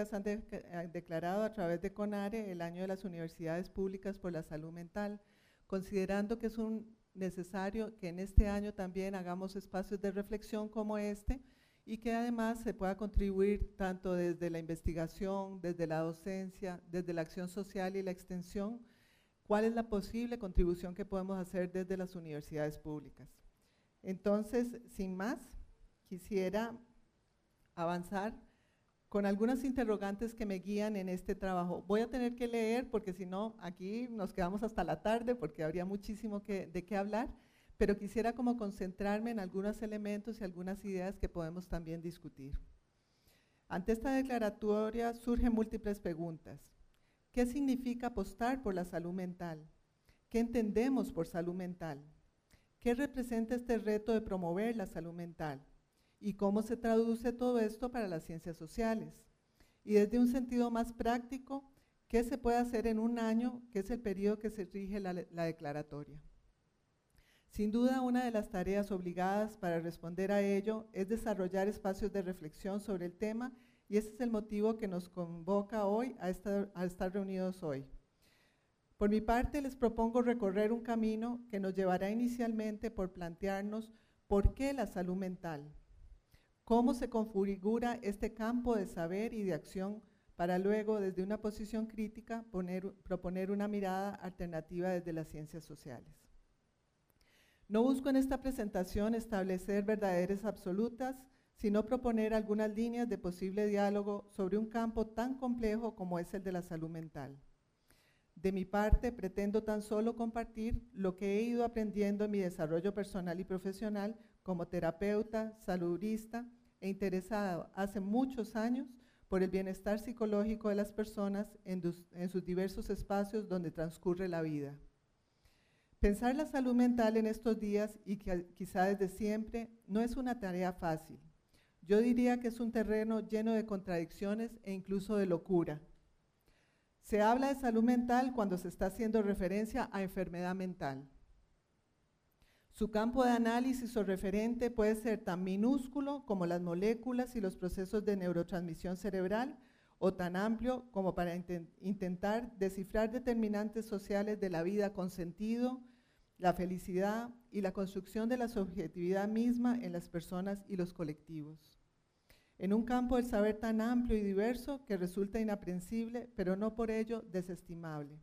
han eh, declarado a través de CONARE el año de las universidades públicas por la salud mental, considerando que es un necesario que en este año también hagamos espacios de reflexión como este y que además se pueda contribuir tanto desde la investigación, desde la docencia, desde la acción social y la extensión, cuál es la posible contribución que podemos hacer desde las universidades públicas. Entonces, sin más, quisiera avanzar con algunas interrogantes que me guían en este trabajo. Voy a tener que leer porque si no, aquí nos quedamos hasta la tarde porque habría muchísimo de qué hablar, pero quisiera como concentrarme en algunos elementos y algunas ideas que podemos también discutir. Ante esta declaratoria surgen múltiples preguntas. ¿Qué significa apostar por la salud mental? ¿Qué entendemos por salud mental? ¿Qué representa este reto de promover la salud mental? Y cómo se traduce todo esto para las ciencias sociales. Y desde un sentido más práctico, ¿qué se puede hacer en un año, que es el periodo que se rige la, la declaratoria? Sin duda, una de las tareas obligadas para responder a ello es desarrollar espacios de reflexión sobre el tema y ese es el motivo que nos convoca hoy a estar, a estar reunidos hoy. Por mi parte, les propongo recorrer un camino que nos llevará inicialmente por plantearnos por qué la salud mental, cómo se configura este campo de saber y de acción para luego, desde una posición crítica, proponer una mirada alternativa desde las ciencias sociales. No busco en esta presentación establecer verdaderas absolutas, sino proponer algunas líneas de posible diálogo sobre un campo tan complejo como es el de la salud mental. De mi parte, pretendo tan solo compartir lo que he ido aprendiendo en mi desarrollo personal y profesional como terapeuta, saludista e interesado hace muchos años por el bienestar psicológico de las personas en, sus diversos espacios donde transcurre la vida. Pensar la salud mental en estos días y quizá desde siempre no es una tarea fácil. Yo diría que es un terreno lleno de contradicciones e incluso de locura. Se habla de salud mental cuando se está haciendo referencia a enfermedad mental. Su campo de análisis o referente puede ser tan minúsculo como las moléculas y los procesos de neurotransmisión cerebral o tan amplio como para intentar descifrar determinantes sociales de la vida con sentido, la felicidad y la construcción de la subjetividad misma en las personas y los colectivos. En un campo del saber tan amplio y diverso que resulta inaprensible, pero no por ello desestimable.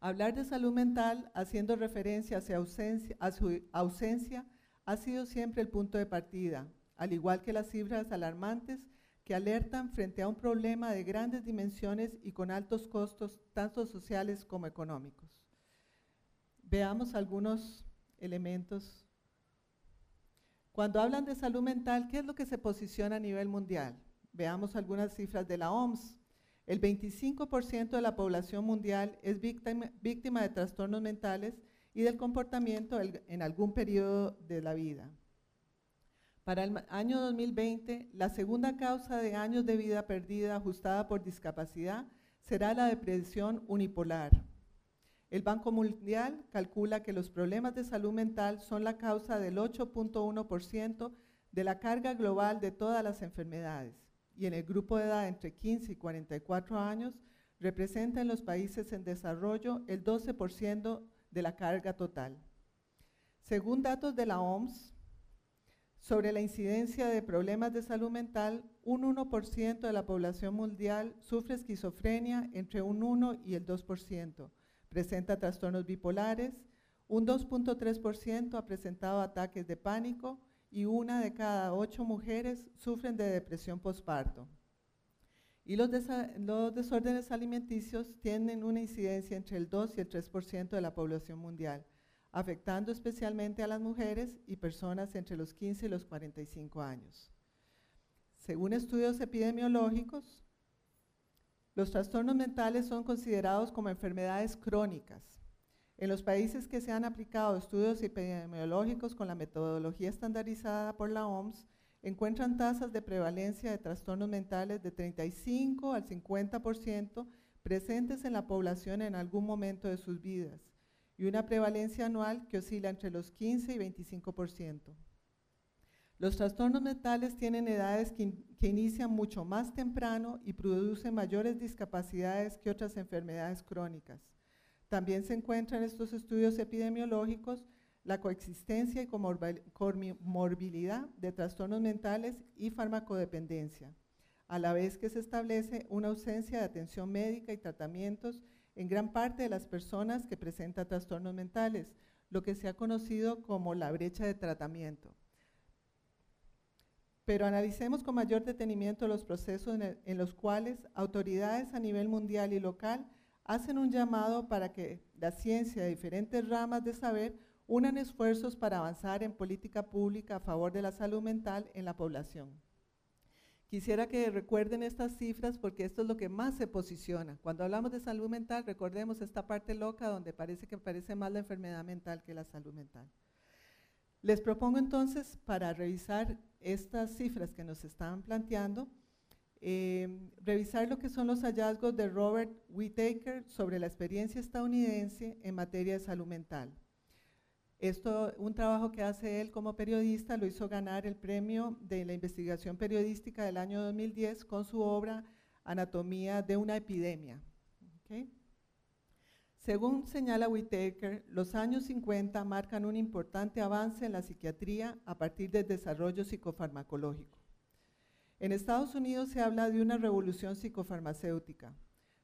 Hablar de salud mental haciendo referencia a su ausencia ha sido siempre el punto de partida, al igual que las cifras alarmantes que alertan frente a un problema de grandes dimensiones y con altos costos, tanto sociales como económicos. Veamos algunos elementos. Cuando hablan de salud mental, ¿qué es lo que se posiciona a nivel mundial? Veamos algunas cifras de la OMS. El 25% de la población mundial es víctima, de trastornos mentales y del comportamiento en algún periodo de la vida. Para el año 2020, la segunda causa de años de vida perdida ajustada por discapacidad será la depresión unipolar. El Banco Mundial calcula que los problemas de salud mental son la causa del 8.1% de la carga global de todas las enfermedades y en el grupo de edad entre 15 y 44 años representa en los países en desarrollo el 12% de la carga total. Según datos de la OMS, sobre la incidencia de problemas de salud mental, un 1% de la población mundial sufre esquizofrenia entre un 1 y el 2%, presenta trastornos bipolares, un 2.3% ha presentado ataques de pánico, y una de cada ocho mujeres sufren de depresión postparto. Y los, los, desórdenes alimenticios tienen una incidencia entre el 2 y el 3% de la población mundial, afectando especialmente a las mujeres y personas entre los 15 y los 45 años. Según estudios epidemiológicos, los trastornos mentales son considerados como enfermedades crónicas en los países que se han aplicado estudios epidemiológicos con la metodología estandarizada por la OMS, encuentran tasas de prevalencia de trastornos mentales de 35 al 50% presentes en la población en algún momento de sus vidas y una prevalencia anual que oscila entre los 15 y 25%. Los trastornos mentales tienen edades que, que, inician mucho más temprano y producen mayores discapacidades que otras enfermedades crónicas. También se encuentra en estos estudios epidemiológicos la coexistencia y comorbilidad de trastornos mentales y farmacodependencia, a la vez que se establece una ausencia de atención médica y tratamientos en gran parte de las personas que presentan trastornos mentales, lo que se ha conocido como la brecha de tratamiento. Pero analicemos con mayor detenimiento los procesos en, los cuales autoridades a nivel mundial y local hacen un llamado para que la ciencia de diferentes ramas de saber unan esfuerzos para avanzar en política pública a favor de la salud mental en la población. Quisiera que recuerden estas cifras porque esto es lo que más se posiciona. Cuando hablamos de salud mental, recordemos esta parte loca donde parece que parece más la enfermedad mental que la salud mental. Les propongo entonces, para revisar estas cifras que nos están planteando, eh, revisar lo que son los hallazgos de Robert Whittaker sobre la experiencia estadounidense en materia de salud mental. Esto, un trabajo que hace él como periodista, lo hizo ganar el premio de la investigación periodística del año 2010 con su obra Anatomía de una epidemia. Según señala Whittaker, los años 50 marcan un importante avance en la psiquiatría a partir del desarrollo psicofarmacológico. En Estados Unidos se habla de una revolución psicofarmacéutica.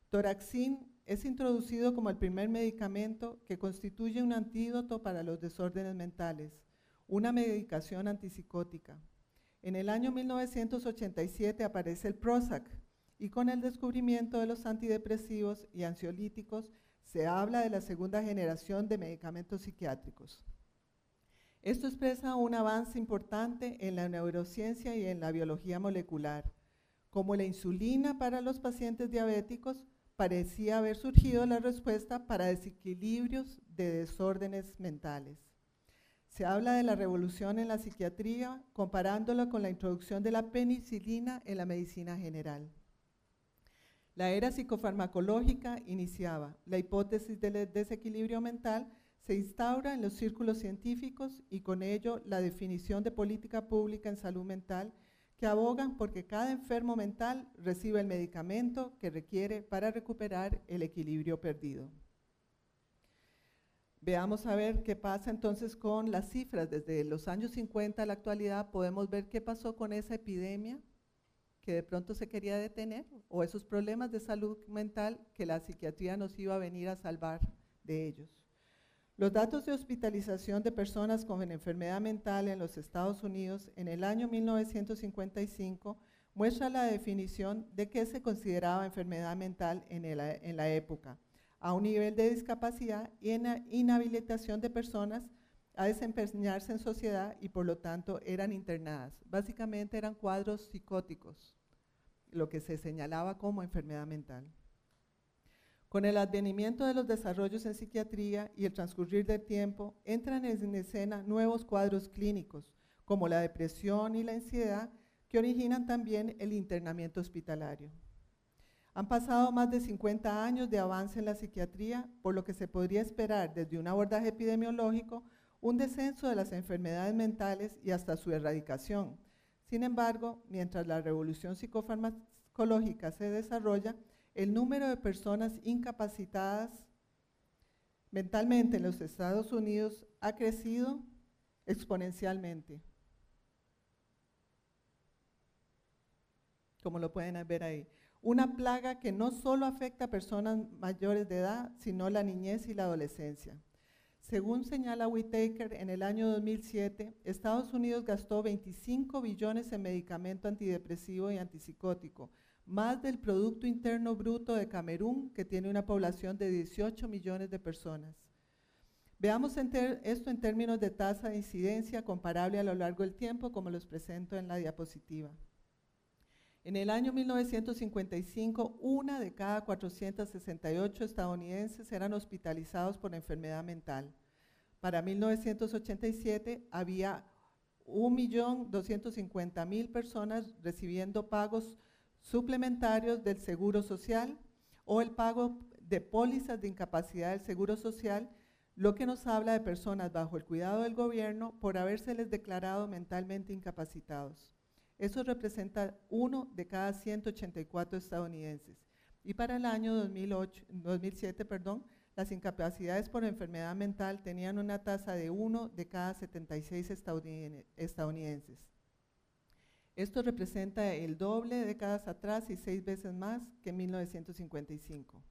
Toraxin es introducido como el primer medicamento que constituye un antídoto para los desórdenes mentales, una medicación antipsicótica. En el año 1987 aparece el Prozac y con el descubrimiento de los antidepresivos y ansiolíticos se habla de la segunda generación de medicamentos psiquiátricos. Esto expresa un avance importante en la neurociencia y en la biología molecular, como la insulina para los pacientes diabéticos parecía haber surgido la respuesta para desequilibrios de desórdenes mentales. Se habla de la revolución en la psiquiatría comparándola con la introducción de la penicilina en la medicina general. La era psicofarmacológica iniciaba. La hipótesis del desequilibrio mental se instaura en los círculos científicos y con ello la definición de política pública en salud mental que abogan porque cada enfermo mental reciba el medicamento que requiere para recuperar el equilibrio perdido. Veamos a ver qué pasa entonces con las cifras. Desde los años 50 a la actualidad podemos ver qué pasó con esa epidemia que de pronto se quería detener o esos problemas de salud mental que la psiquiatría nos iba a venir a salvar de ellos. Los datos de hospitalización de personas con enfermedad mental en los Estados Unidos en el año 1955 muestra la definición de qué se consideraba enfermedad mental en, en la época, a un nivel de discapacidad y en inhabilitación de personas a desempeñarse en sociedad y por lo tanto eran internadas. Básicamente eran cuadros psicóticos, lo que se señalaba como enfermedad mental. Con el advenimiento de los desarrollos en psiquiatría y el transcurrir del tiempo, entran en escena nuevos cuadros clínicos, como la depresión y la ansiedad, que originan también el internamiento hospitalario. Han pasado más de 50 años de avance en la psiquiatría, por lo que se podría esperar desde un abordaje epidemiológico un descenso de las enfermedades mentales y hasta su erradicación. Sin embargo, mientras la revolución psicofarmacológica se desarrolla, el número de personas incapacitadas mentalmente en los Estados Unidos ha crecido exponencialmente. Como lo pueden ver ahí. Una plaga que no solo afecta a personas mayores de edad, sino la niñez y la adolescencia. Según señala Whitaker, en el año 2007, Estados Unidos gastó 25 billones en medicamento antidepresivo y antipsicótico, más del Producto Interno Bruto de Camerún, que tiene una población de 18 millones de personas. Veamos esto en términos de tasa de incidencia comparable a lo largo del tiempo, como los presento en la diapositiva. En el año 1955, una de cada 468 estadounidenses eran hospitalizados por enfermedad mental. Para 1987 había 1.250.000 personas recibiendo pagos suplementarios del Seguro Social o el pago de pólizas de incapacidad del Seguro Social, lo que nos habla de personas bajo el cuidado del gobierno por habérseles declarado mentalmente incapacitados. Eso representa uno de cada 184 estadounidenses. Y para el año 2008, 2007, perdón, las incapacidades por enfermedad mental tenían una tasa de uno de cada 76 estadounidenses. Esto representa el doble de décadas atrás y seis veces más que en 1955.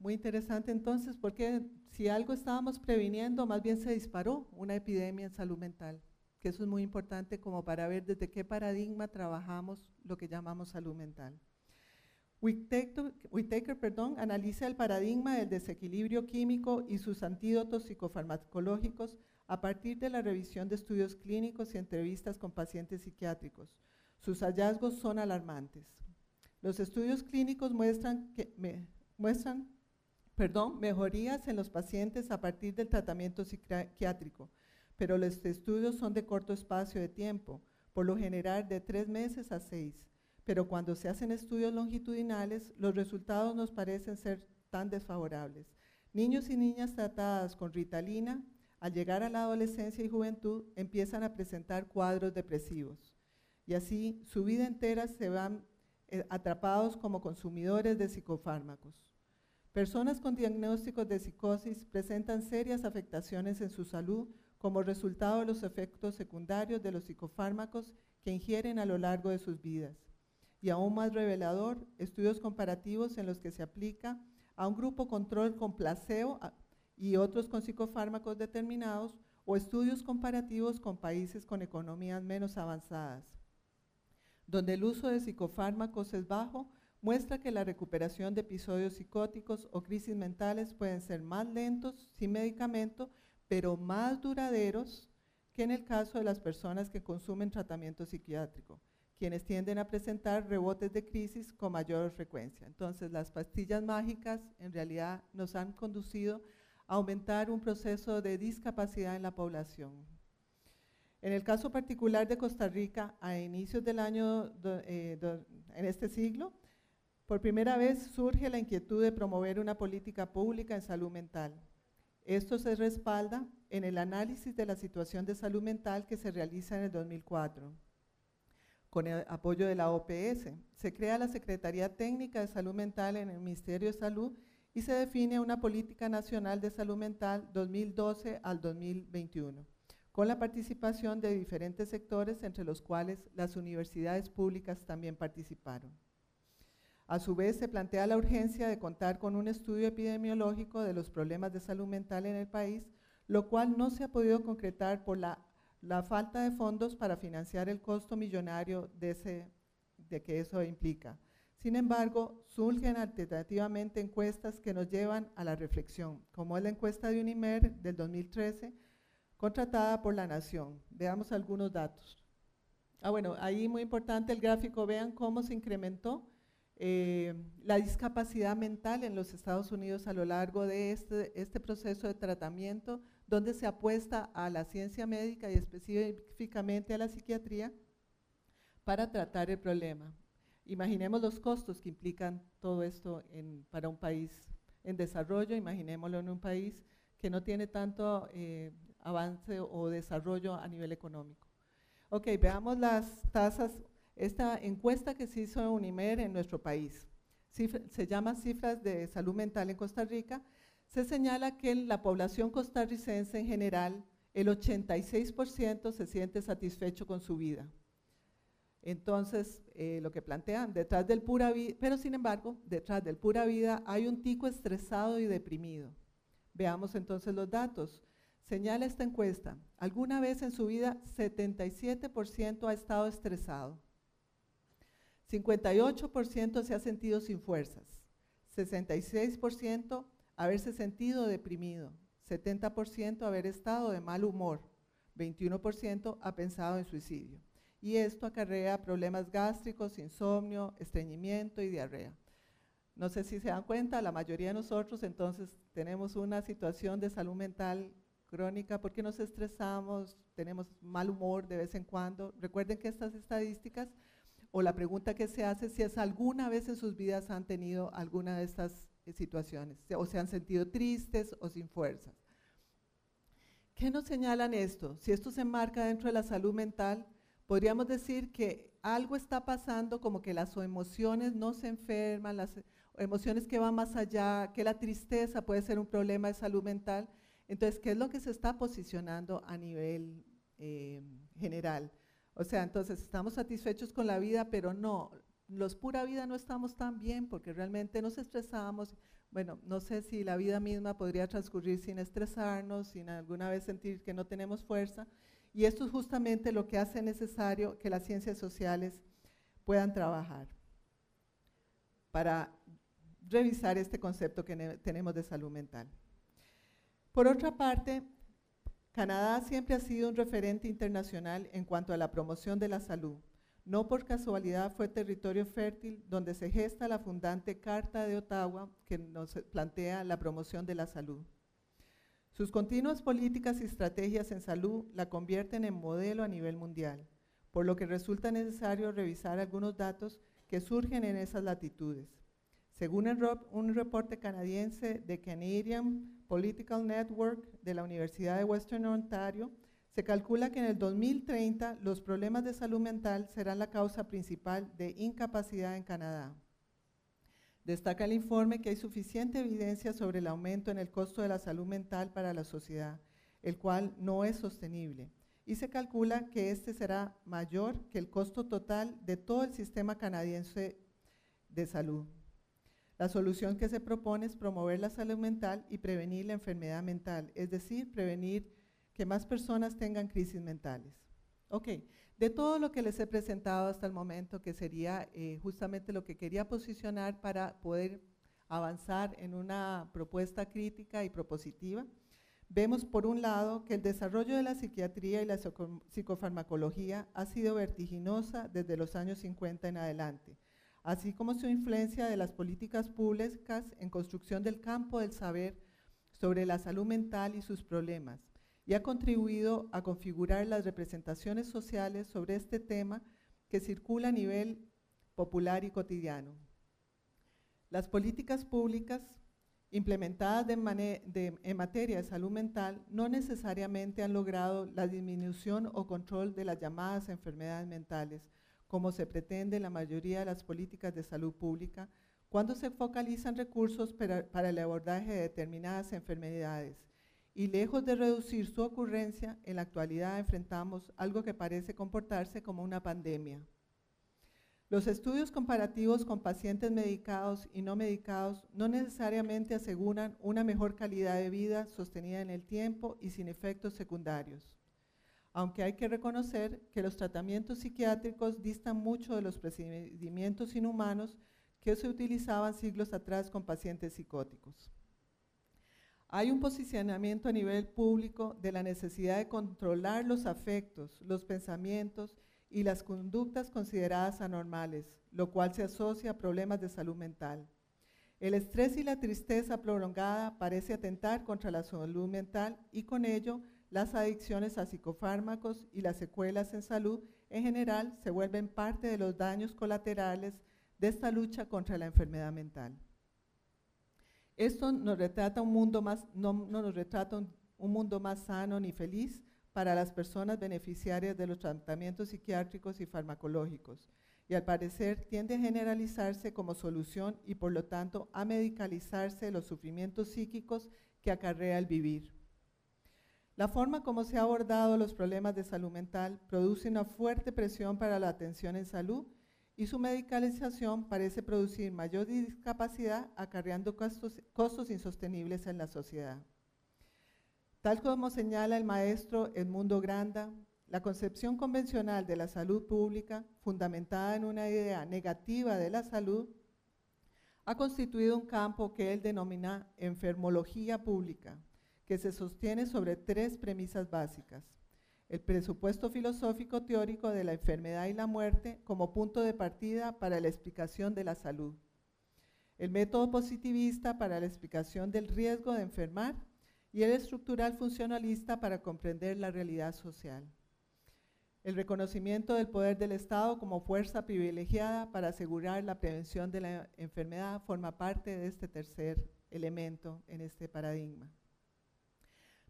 Muy interesante entonces porque si algo estábamos previniendo, más bien se disparó una epidemia en salud mental, que eso es muy importante como para ver desde qué paradigma trabajamos lo que llamamos salud mental. Whittaker, perdón, analiza el paradigma del desequilibrio químico y sus antídotos psicofarmacológicos a partir de la revisión de estudios clínicos y entrevistas con pacientes psiquiátricos. Sus hallazgos son alarmantes. Los estudios clínicos muestran, mejorías en los pacientes a partir del tratamiento psiquiátrico, pero los estudios son de corto espacio de tiempo, por lo general de tres meses a seis. Pero cuando se hacen estudios longitudinales, los resultados nos parecen ser tan desfavorables. Niños y niñas tratadas con ritalina, al llegar a la adolescencia y juventud, empiezan a presentar cuadros depresivos. Y así, su vida entera se van eh, atrapados como consumidores de psicofármacos. Personas con diagnósticos de psicosis presentan serias afectaciones en su salud como resultado de los efectos secundarios de los psicofármacos que ingieren a lo largo de sus vidas y aún más revelador, estudios comparativos en los que se aplica a un grupo control con placebo y otros con psicofármacos determinados o estudios comparativos con países con economías menos avanzadas. Donde el uso de psicofármacos es bajo, muestra que la recuperación de episodios psicóticos o crisis mentales pueden ser más lentos sin medicamento, pero más duraderos que en el caso de las personas que consumen tratamiento psiquiátrico quienes tienden a presentar rebotes de crisis con mayor frecuencia. Entonces, las pastillas mágicas en realidad nos han conducido a aumentar un proceso de discapacidad en la población. En el caso particular de Costa Rica, a inicios del año, eh, en este siglo, por primera vez surge la inquietud de promover una política pública en salud mental. Esto se respalda en el análisis de la situación de salud mental que se realiza en el 2004 con el apoyo de la OPS. Se crea la Secretaría Técnica de Salud Mental en el Ministerio de Salud y se define una política nacional de salud mental 2012 al 2021, con la participación de diferentes sectores, entre los cuales las universidades públicas también participaron. A su vez, se plantea la urgencia de contar con un estudio epidemiológico de los problemas de salud mental en el país, lo cual no se ha podido concretar por la falta de fondos para financiar el costo millonario de que eso implica. Sin embargo, surgen alternativamente encuestas que nos llevan a la reflexión, como es la encuesta de Unimer del 2013, contratada por la Nación. Veamos algunos datos. Ah, bueno, ahí muy importante el gráfico, vean cómo se incrementó eh, la discapacidad mental en los Estados Unidos a lo largo de este, este proceso de tratamiento donde se apuesta a la ciencia médica y específicamente a la psiquiatría para tratar el problema. Imaginemos los costos que implican todo esto para un país en desarrollo, imaginémoslo en un país que no tiene tanto eh, avance o desarrollo a nivel económico. Ok, veamos las tasas, esta encuesta que se hizo en UNIMER en nuestro país. se llama Cifras de Salud Mental en Costa Rica se señala que la población costarricense en general, el 86% se siente satisfecho con su vida. Entonces, eh, lo que plantean, detrás del pura vida, pero sin embargo, detrás del pura vida hay un tico estresado y deprimido. Veamos entonces los datos. Señala esta encuesta, alguna vez en su vida 77% ha estado estresado, 58% se ha sentido sin fuerzas, 66% haberse sentido deprimido, 70% haber estado de mal humor, 21% ha pensado en suicidio. Y esto acarrea problemas gástricos, insomnio, estreñimiento y diarrea. No sé si se dan cuenta, la mayoría de nosotros entonces tenemos una situación de salud mental crónica porque nos estresamos, tenemos mal humor de vez en cuando. Recuerden que estas estadísticas o la pregunta que se hace si es alguna vez en sus vidas han tenido alguna de estas situaciones, o se han sentido tristes o sin fuerzas. ¿Qué nos señalan esto? Si esto se enmarca dentro de la salud mental, podríamos decir que algo está pasando como que las emociones no se enferman, las emociones que van más allá, que la tristeza puede ser un problema de salud mental. Entonces, ¿qué es lo que se está posicionando a nivel eh, general? O sea, entonces estamos satisfechos con la vida, pero no, los pura vida no estamos tan bien porque realmente nos estresamos. Bueno, no sé si la vida misma podría transcurrir sin estresarnos, sin alguna vez sentir que no tenemos fuerza. Y esto es justamente lo que hace necesario que las ciencias sociales puedan trabajar para revisar este concepto que tenemos de salud mental. Por otra parte, Canadá siempre ha sido un referente internacional en cuanto a la promoción de la salud. No por casualidad fue territorio fértil donde se gesta la fundante Carta de Ottawa que nos plantea la promoción de la salud. Sus continuas políticas y estrategias en salud la convierten en modelo a nivel mundial, por lo que resulta necesario revisar algunos datos que surgen en esas latitudes. Según un reporte canadiense de Canadian Political Network de la Universidad de Western Ontario, se calcula que en el 2030 los problemas de salud mental serán la causa principal de incapacidad en Canadá. Destaca el informe que hay suficiente evidencia sobre el aumento en el costo de la salud mental para la sociedad, el cual no es sostenible, y se calcula que este será mayor que el costo total de todo el sistema canadiense de salud. La solución que se propone es promover la salud mental y prevenir la enfermedad mental, es decir, prevenir que más personas tengan crisis mentales. Ok, de todo lo que les he presentado hasta el momento, que sería eh, justamente lo que quería posicionar para poder avanzar en una propuesta crítica y propositiva, vemos por un lado que el desarrollo de la psiquiatría y la psicofarmacología ha sido vertiginosa desde los años 50 en adelante, así como su influencia de las políticas públicas en construcción del campo del saber sobre la salud mental y sus problemas, y ha contribuido a configurar las representaciones sociales sobre este tema que circula a nivel popular y cotidiano. Las políticas públicas implementadas en materia de salud mental no necesariamente han logrado la disminución o control de las llamadas enfermedades mentales, como se pretende en la mayoría de las políticas de salud pública, cuando se focalizan recursos para el abordaje de determinadas enfermedades y lejos de reducir su ocurrencia, en la actualidad enfrentamos algo que parece comportarse como una pandemia. Los estudios comparativos con pacientes medicados y no medicados no necesariamente aseguran una mejor calidad de vida sostenida en el tiempo y sin efectos secundarios. Aunque hay que reconocer que los tratamientos psiquiátricos distan mucho de los procedimientos inhumanos que se utilizaban siglos atrás con pacientes psicóticos. Hay un posicionamiento a nivel público de la necesidad de controlar los afectos, los pensamientos y las conductas consideradas anormales, lo cual se asocia a problemas de salud mental. El estrés y la tristeza prolongada parece atentar contra la salud mental y con ello las adicciones a psicofármacos y las secuelas en salud en general se vuelven parte de los daños colaterales de esta lucha contra la enfermedad mental. Esto nos retrata un mundo más, no, nos retrata un, mundo más sano ni feliz para las personas beneficiarias de los tratamientos psiquiátricos y farmacológicos, y al parecer tiende a generalizarse como solución y por lo tanto a medicalizarse los sufrimientos psíquicos que acarrea el vivir. La forma como se ha abordado los problemas de salud mental produce una fuerte presión para la atención en salud y su medicalización parece producir mayor discapacidad acarreando costos, insostenibles en la sociedad. Tal como señala el maestro Edmundo Granda, la concepción convencional de la salud pública, fundamentada en una idea negativa de la salud, ha constituido un campo que él denomina enfermología pública, que se sostiene sobre tres premisas básicas el presupuesto filosófico teórico de la enfermedad y la muerte como punto de partida para la explicación de la salud, el método positivista para la explicación del riesgo de enfermar y el estructural funcionalista para comprender la realidad social. El reconocimiento del poder del Estado como fuerza privilegiada para asegurar la prevención de la enfermedad forma parte de este tercer elemento en este paradigma.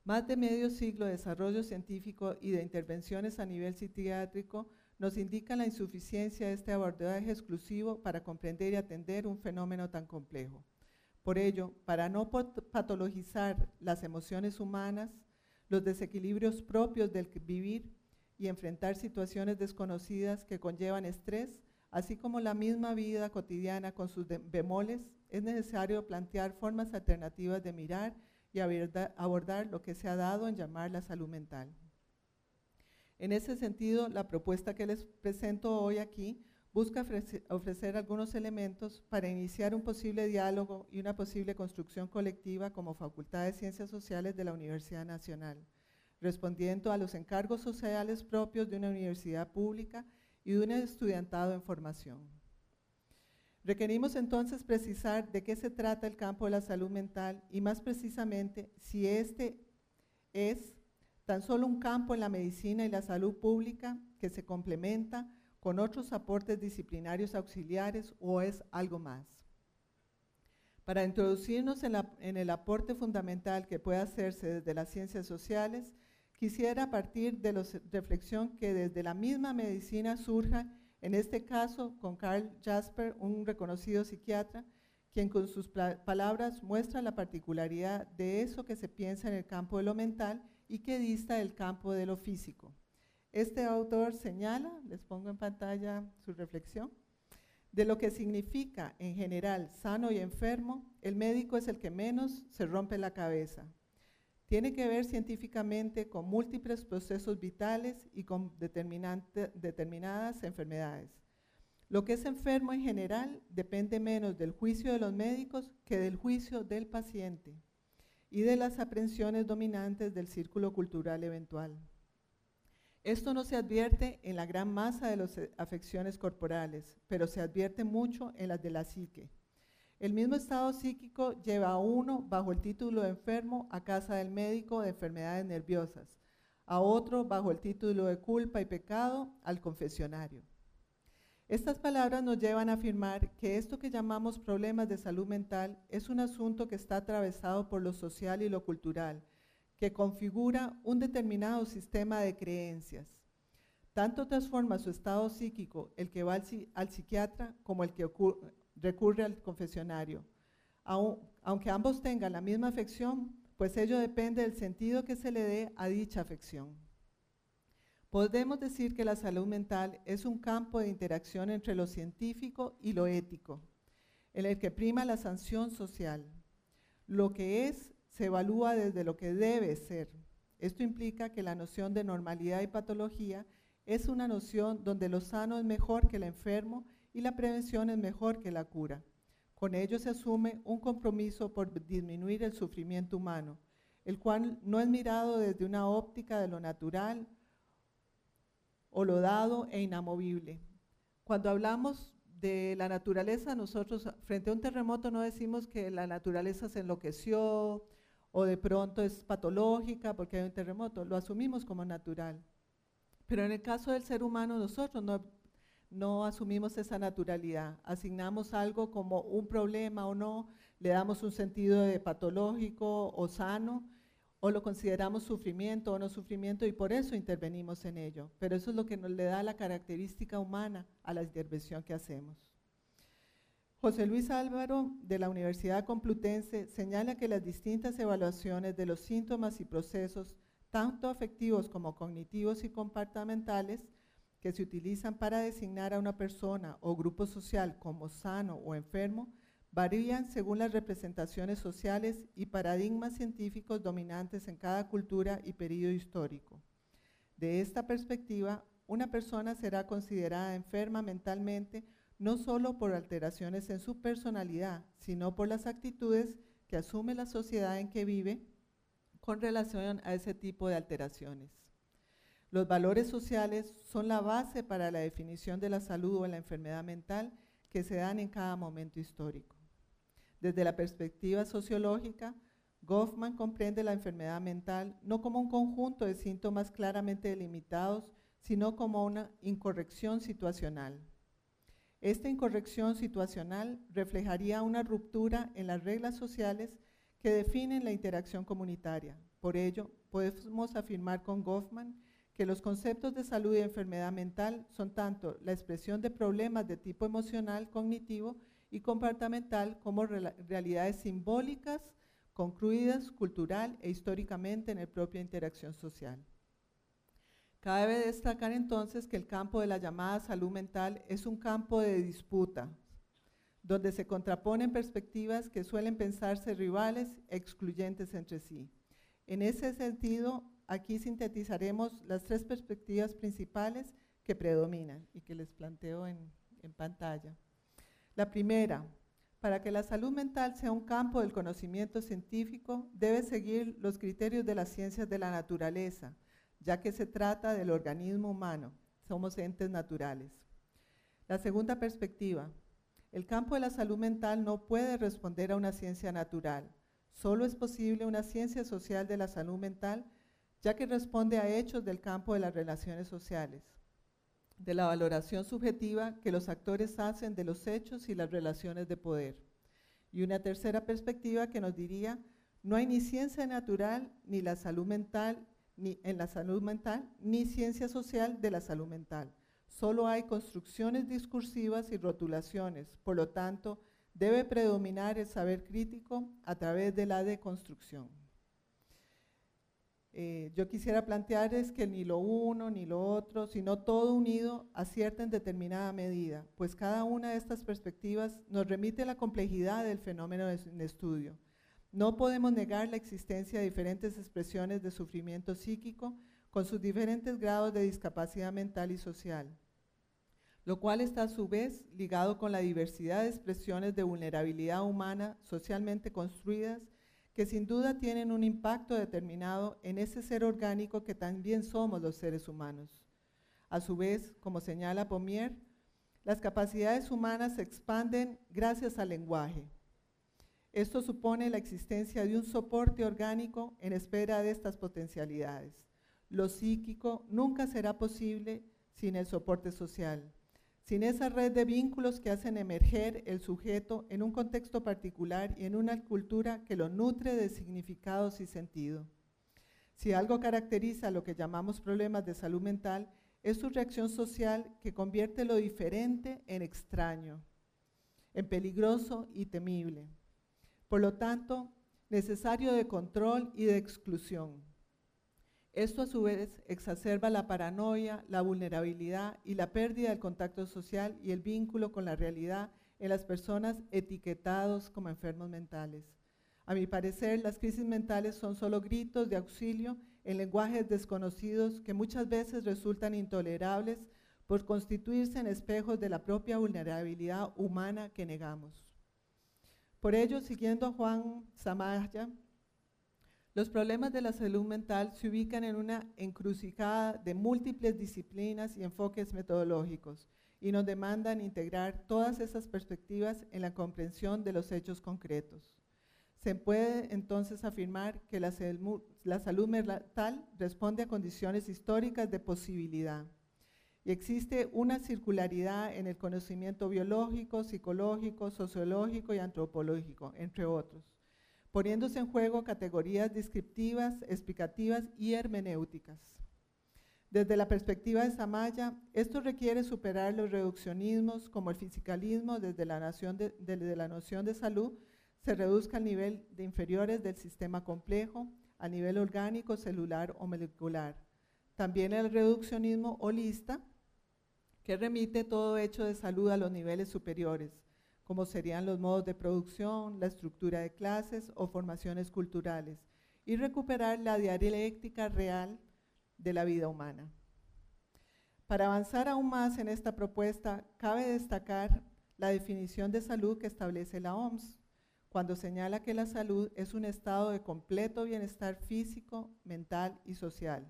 Más de medio siglo de desarrollo científico y de intervenciones a nivel psiquiátrico nos indican la insuficiencia de este abordaje exclusivo para comprender y atender un fenómeno tan complejo. Por ello, para no patologizar las emociones humanas, los desequilibrios propios del vivir y enfrentar situaciones desconocidas que conllevan estrés, así como la misma vida cotidiana con sus bemoles, es necesario plantear formas alternativas de mirar y abordar lo que se ha dado en llamar la salud mental. En ese sentido, la propuesta que les presento hoy aquí busca ofrecer algunos elementos para iniciar un posible diálogo y una posible construcción colectiva como Facultad de Ciencias Sociales de la Universidad Nacional, respondiendo a los encargos sociales propios de una universidad pública y de un estudiantado en formación. Requerimos entonces precisar de qué se trata el campo de la salud mental y más precisamente si este es tan solo un campo en la medicina y la salud pública que se complementa con otros aportes disciplinarios auxiliares o es algo más. Para introducirnos en, el aporte fundamental que puede hacerse desde las ciencias sociales, quisiera partir de la reflexión que desde la misma medicina surja en este caso, con Carl Jasper, un reconocido psiquiatra, quien con sus palabras muestra la particularidad de eso que se piensa en el campo de lo mental y que dista del campo de lo físico. Este autor señala, les pongo en pantalla su reflexión, de lo que significa en general sano y enfermo, el médico es el que menos se rompe la cabeza, tiene que ver científicamente con múltiples procesos vitales y con determinadas enfermedades. Lo que es enfermo en general depende menos del juicio de los médicos que del juicio del paciente y de las aprensiones dominantes del círculo cultural eventual. Esto no se advierte en la gran masa de las afecciones corporales, pero se advierte mucho en las de la psique. El mismo estado psíquico lleva a uno, bajo el título de enfermo, a casa del médico de enfermedades nerviosas, a otro, bajo el título de culpa y pecado, al confesionario. Estas palabras nos llevan a afirmar que esto que llamamos problemas de salud mental es un asunto que está atravesado por lo social y lo cultural, que configura un determinado sistema de creencias. Tanto transforma su estado psíquico el que va al, al psiquiatra como el que ocurre, recurre al confesionario. Aunque ambos tengan la misma afección, pues ello depende del sentido que se le dé a dicha afección. Podemos decir que la salud mental es un campo de interacción entre lo científico y lo ético, en el que prima la sanción social. Lo que es se evalúa desde lo que debe ser. Esto implica que la noción de normalidad y patología es una noción donde lo sano es mejor que el enfermo y la prevención es mejor que la cura. Con ello se asume un compromiso por disminuir el sufrimiento humano, el cual no es mirado desde una óptica de lo natural o lo dado e inamovible. Cuando hablamos de la naturaleza, nosotros frente a un terremoto no decimos que la naturaleza se enloqueció o de pronto es patológica porque hay un terremoto, lo asumimos como natural. Pero en el caso del ser humano, nosotros no no asumimos esa naturalidad, asignamos algo como un problema o no, le damos un sentido de patológico o sano, o lo consideramos sufrimiento o no sufrimiento y por eso intervenimos en ello. Pero eso es lo que nos le da la característica humana a la intervención que hacemos. José Luis Álvaro de la Universidad Complutense señala que las distintas evaluaciones de los síntomas y procesos, tanto afectivos como cognitivos y comportamentales, que se utilizan para designar a una persona o grupo social como sano o enfermo varían según las representaciones sociales y paradigmas científicos dominantes en cada cultura y periodo histórico. De esta perspectiva, una persona será considerada enferma mentalmente no solo por alteraciones en su personalidad, sino por las actitudes que asume la sociedad en que vive con relación a ese tipo de alteraciones. Los valores sociales son la base para la definición de la salud o la enfermedad mental que se dan en cada momento histórico. Desde la perspectiva sociológica, Goffman comprende la enfermedad mental no como un conjunto de síntomas claramente delimitados, sino como una incorrección situacional. Esta incorrección situacional reflejaría una ruptura en las reglas sociales que definen la interacción comunitaria. Por ello, podemos afirmar con Goffman que los conceptos de salud y enfermedad mental son tanto la expresión de problemas de tipo emocional, cognitivo y comportamental como realidades simbólicas, concluidas cultural e históricamente en la propia interacción social. Cabe destacar entonces que el campo de la llamada salud mental es un campo de disputa, donde se contraponen perspectivas que suelen pensarse rivales excluyentes entre sí. En ese sentido, aquí sintetizaremos las tres perspectivas principales que predominan y que les planteo en, pantalla. La primera, para que la salud mental sea un campo del conocimiento científico, debe seguir los criterios de las ciencias de la naturaleza, ya que se trata del organismo humano, somos entes naturales. La segunda perspectiva, el campo de la salud mental no puede responder a una ciencia natural, solo es posible una ciencia social de la salud mental, ya que responde a hechos del campo de las relaciones sociales, de la valoración subjetiva que los actores hacen de los hechos y las relaciones de poder. Y una tercera perspectiva que nos diría, no hay ni ciencia natural ni la salud mental ni en la salud mental, ni ciencia social de la salud mental. Solo hay construcciones discursivas y rotulaciones, por lo tanto, debe predominar el saber crítico a través de la deconstrucción. Eh, yo quisiera plantear es que ni lo uno ni lo otro, sino todo unido acierta en determinada medida, pues cada una de estas perspectivas nos remite a la complejidad del fenómeno en estudio. No podemos negar la existencia de diferentes expresiones de sufrimiento psíquico con sus diferentes grados de discapacidad mental y social, lo cual está a su vez ligado con la diversidad de expresiones de vulnerabilidad humana socialmente construidas que sin duda tienen un impacto determinado en ese ser orgánico que también somos los seres humanos. A su vez, como señala Pomier, las capacidades humanas se expanden gracias al lenguaje, esto supone la existencia de un soporte orgánico en espera de estas potencialidades. Lo psíquico nunca será posible sin el soporte social, sin esa red de vínculos que hacen emerger el sujeto en un contexto particular y en una cultura que lo nutre de significados y sentido. Si algo caracteriza lo que llamamos problemas de salud mental, es su reacción social que convierte lo diferente en extraño, en peligroso y temible. Por lo tanto, necesario de control y de exclusión. Esto a su vez exacerba la paranoia, la vulnerabilidad y la pérdida del contacto social y el vínculo con la realidad en las personas etiquetados como enfermos mentales. A mi parecer, las crisis mentales son solo gritos de auxilio en lenguajes desconocidos que muchas veces resultan intolerables por constituirse en espejos de la propia vulnerabilidad humana que negamos. Por ello, siguiendo a Juan Samaya, los problemas de la salud mental se ubican en una encrucijada de múltiples disciplinas y enfoques metodológicos y nos demandan integrar todas esas perspectivas en la comprensión de los hechos concretos. Se puede entonces afirmar que la, la salud mental responde a condiciones históricas de posibilidad y existe una circularidad en el conocimiento biológico, psicológico, sociológico y antropológico, entre otros, poniéndose en juego categorías descriptivas, explicativas y hermenéuticas. Desde la perspectiva de Samaya, esto requiere superar los reduccionismos como el fisicalismo desde la, desde la noción de salud se reduzca al nivel de inferiores del sistema complejo, a nivel orgánico, celular o molecular. También el reduccionismo holista que remite todo hecho de salud a los niveles superiores, como serían los modos de producción, la estructura de clases o formaciones culturales, y recuperar la dialéctica real de la vida humana. Para avanzar aún más en esta propuesta, cabe destacar la definición de salud que establece la OMS, cuando señala que la salud es un estado de completo bienestar físico, mental y social.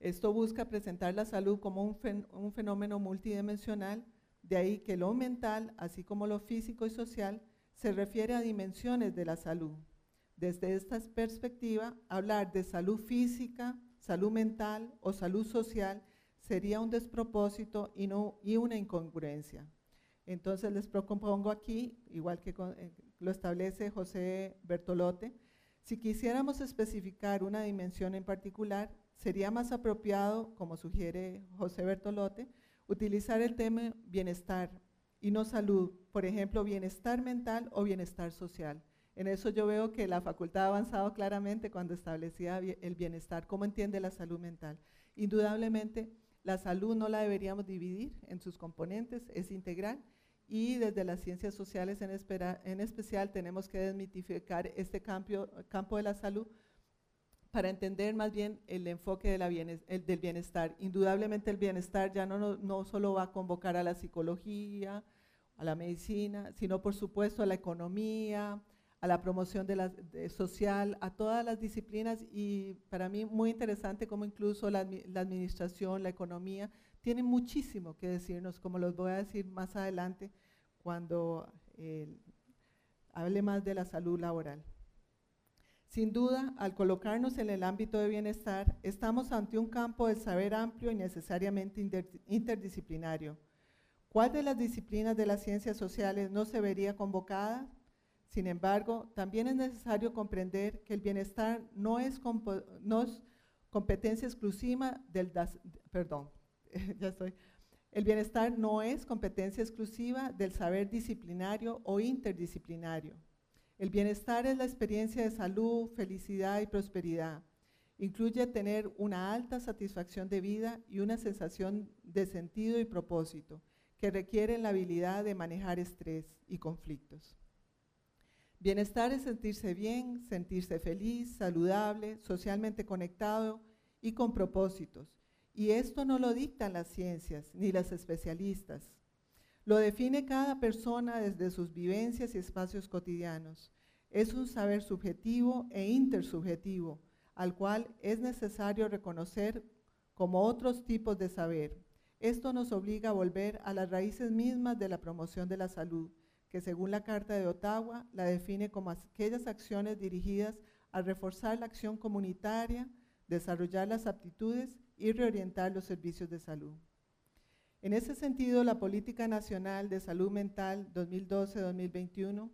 Esto busca presentar la salud como un, fenómeno multidimensional, de ahí que lo mental, así como lo físico y social, se refiere a dimensiones de la salud. Desde esta perspectiva, hablar de salud física, salud mental o salud social sería un despropósito y, no, y una incongruencia. Entonces les propongo aquí, igual que eh, lo establece José Bertolote, si quisiéramos especificar una dimensión en particular, sería más apropiado, como sugiere José Bertolote, utilizar el tema bienestar y no salud, por ejemplo, bienestar mental o bienestar social. En eso yo veo que la facultad ha avanzado claramente cuando establecía el bienestar, cómo entiende la salud mental. Indudablemente, la salud no la deberíamos dividir en sus componentes, es integral y desde las ciencias sociales en, especial tenemos que desmitificar este campo de la salud para entender más bien el enfoque de la del bienestar. Indudablemente el bienestar ya no, solo va a convocar a la psicología, a la medicina, sino por supuesto a la economía, a la promoción de la, social, a todas las disciplinas y para mí muy interesante como incluso la, administración, la economía, tienen muchísimo que decirnos, como los voy a decir más adelante cuando eh, hable más de la salud laboral. Sin duda, al colocarnos en el ámbito de bienestar, estamos ante un campo del saber amplio y necesariamente interdisciplinario. ¿Cuál de las disciplinas de las ciencias sociales no se vería convocada? Sin embargo, también es necesario comprender que el bienestar no es, competencia exclusiva del perdón, ya estoy. El bienestar no es competencia exclusiva del saber disciplinario o interdisciplinario. El bienestar es la experiencia de salud, felicidad y prosperidad. Incluye tener una alta satisfacción de vida y una sensación de sentido y propósito que requieren la habilidad de manejar estrés y conflictos. Bienestar es sentirse bien, sentirse feliz, saludable, socialmente conectado y con propósitos. Y esto no lo dictan las ciencias ni las especialistas. Lo define cada persona desde sus vivencias y espacios cotidianos. Es un saber subjetivo e intersubjetivo, al cual es necesario reconocer como otros tipos de saber. Esto nos obliga a volver a las raíces mismas de la promoción de la salud que según la Carta de Ottawa la define como aquellas acciones dirigidas a reforzar la acción comunitaria, desarrollar las aptitudes y reorientar los servicios de salud. En ese sentido, la Política Nacional de Salud Mental 2012-2021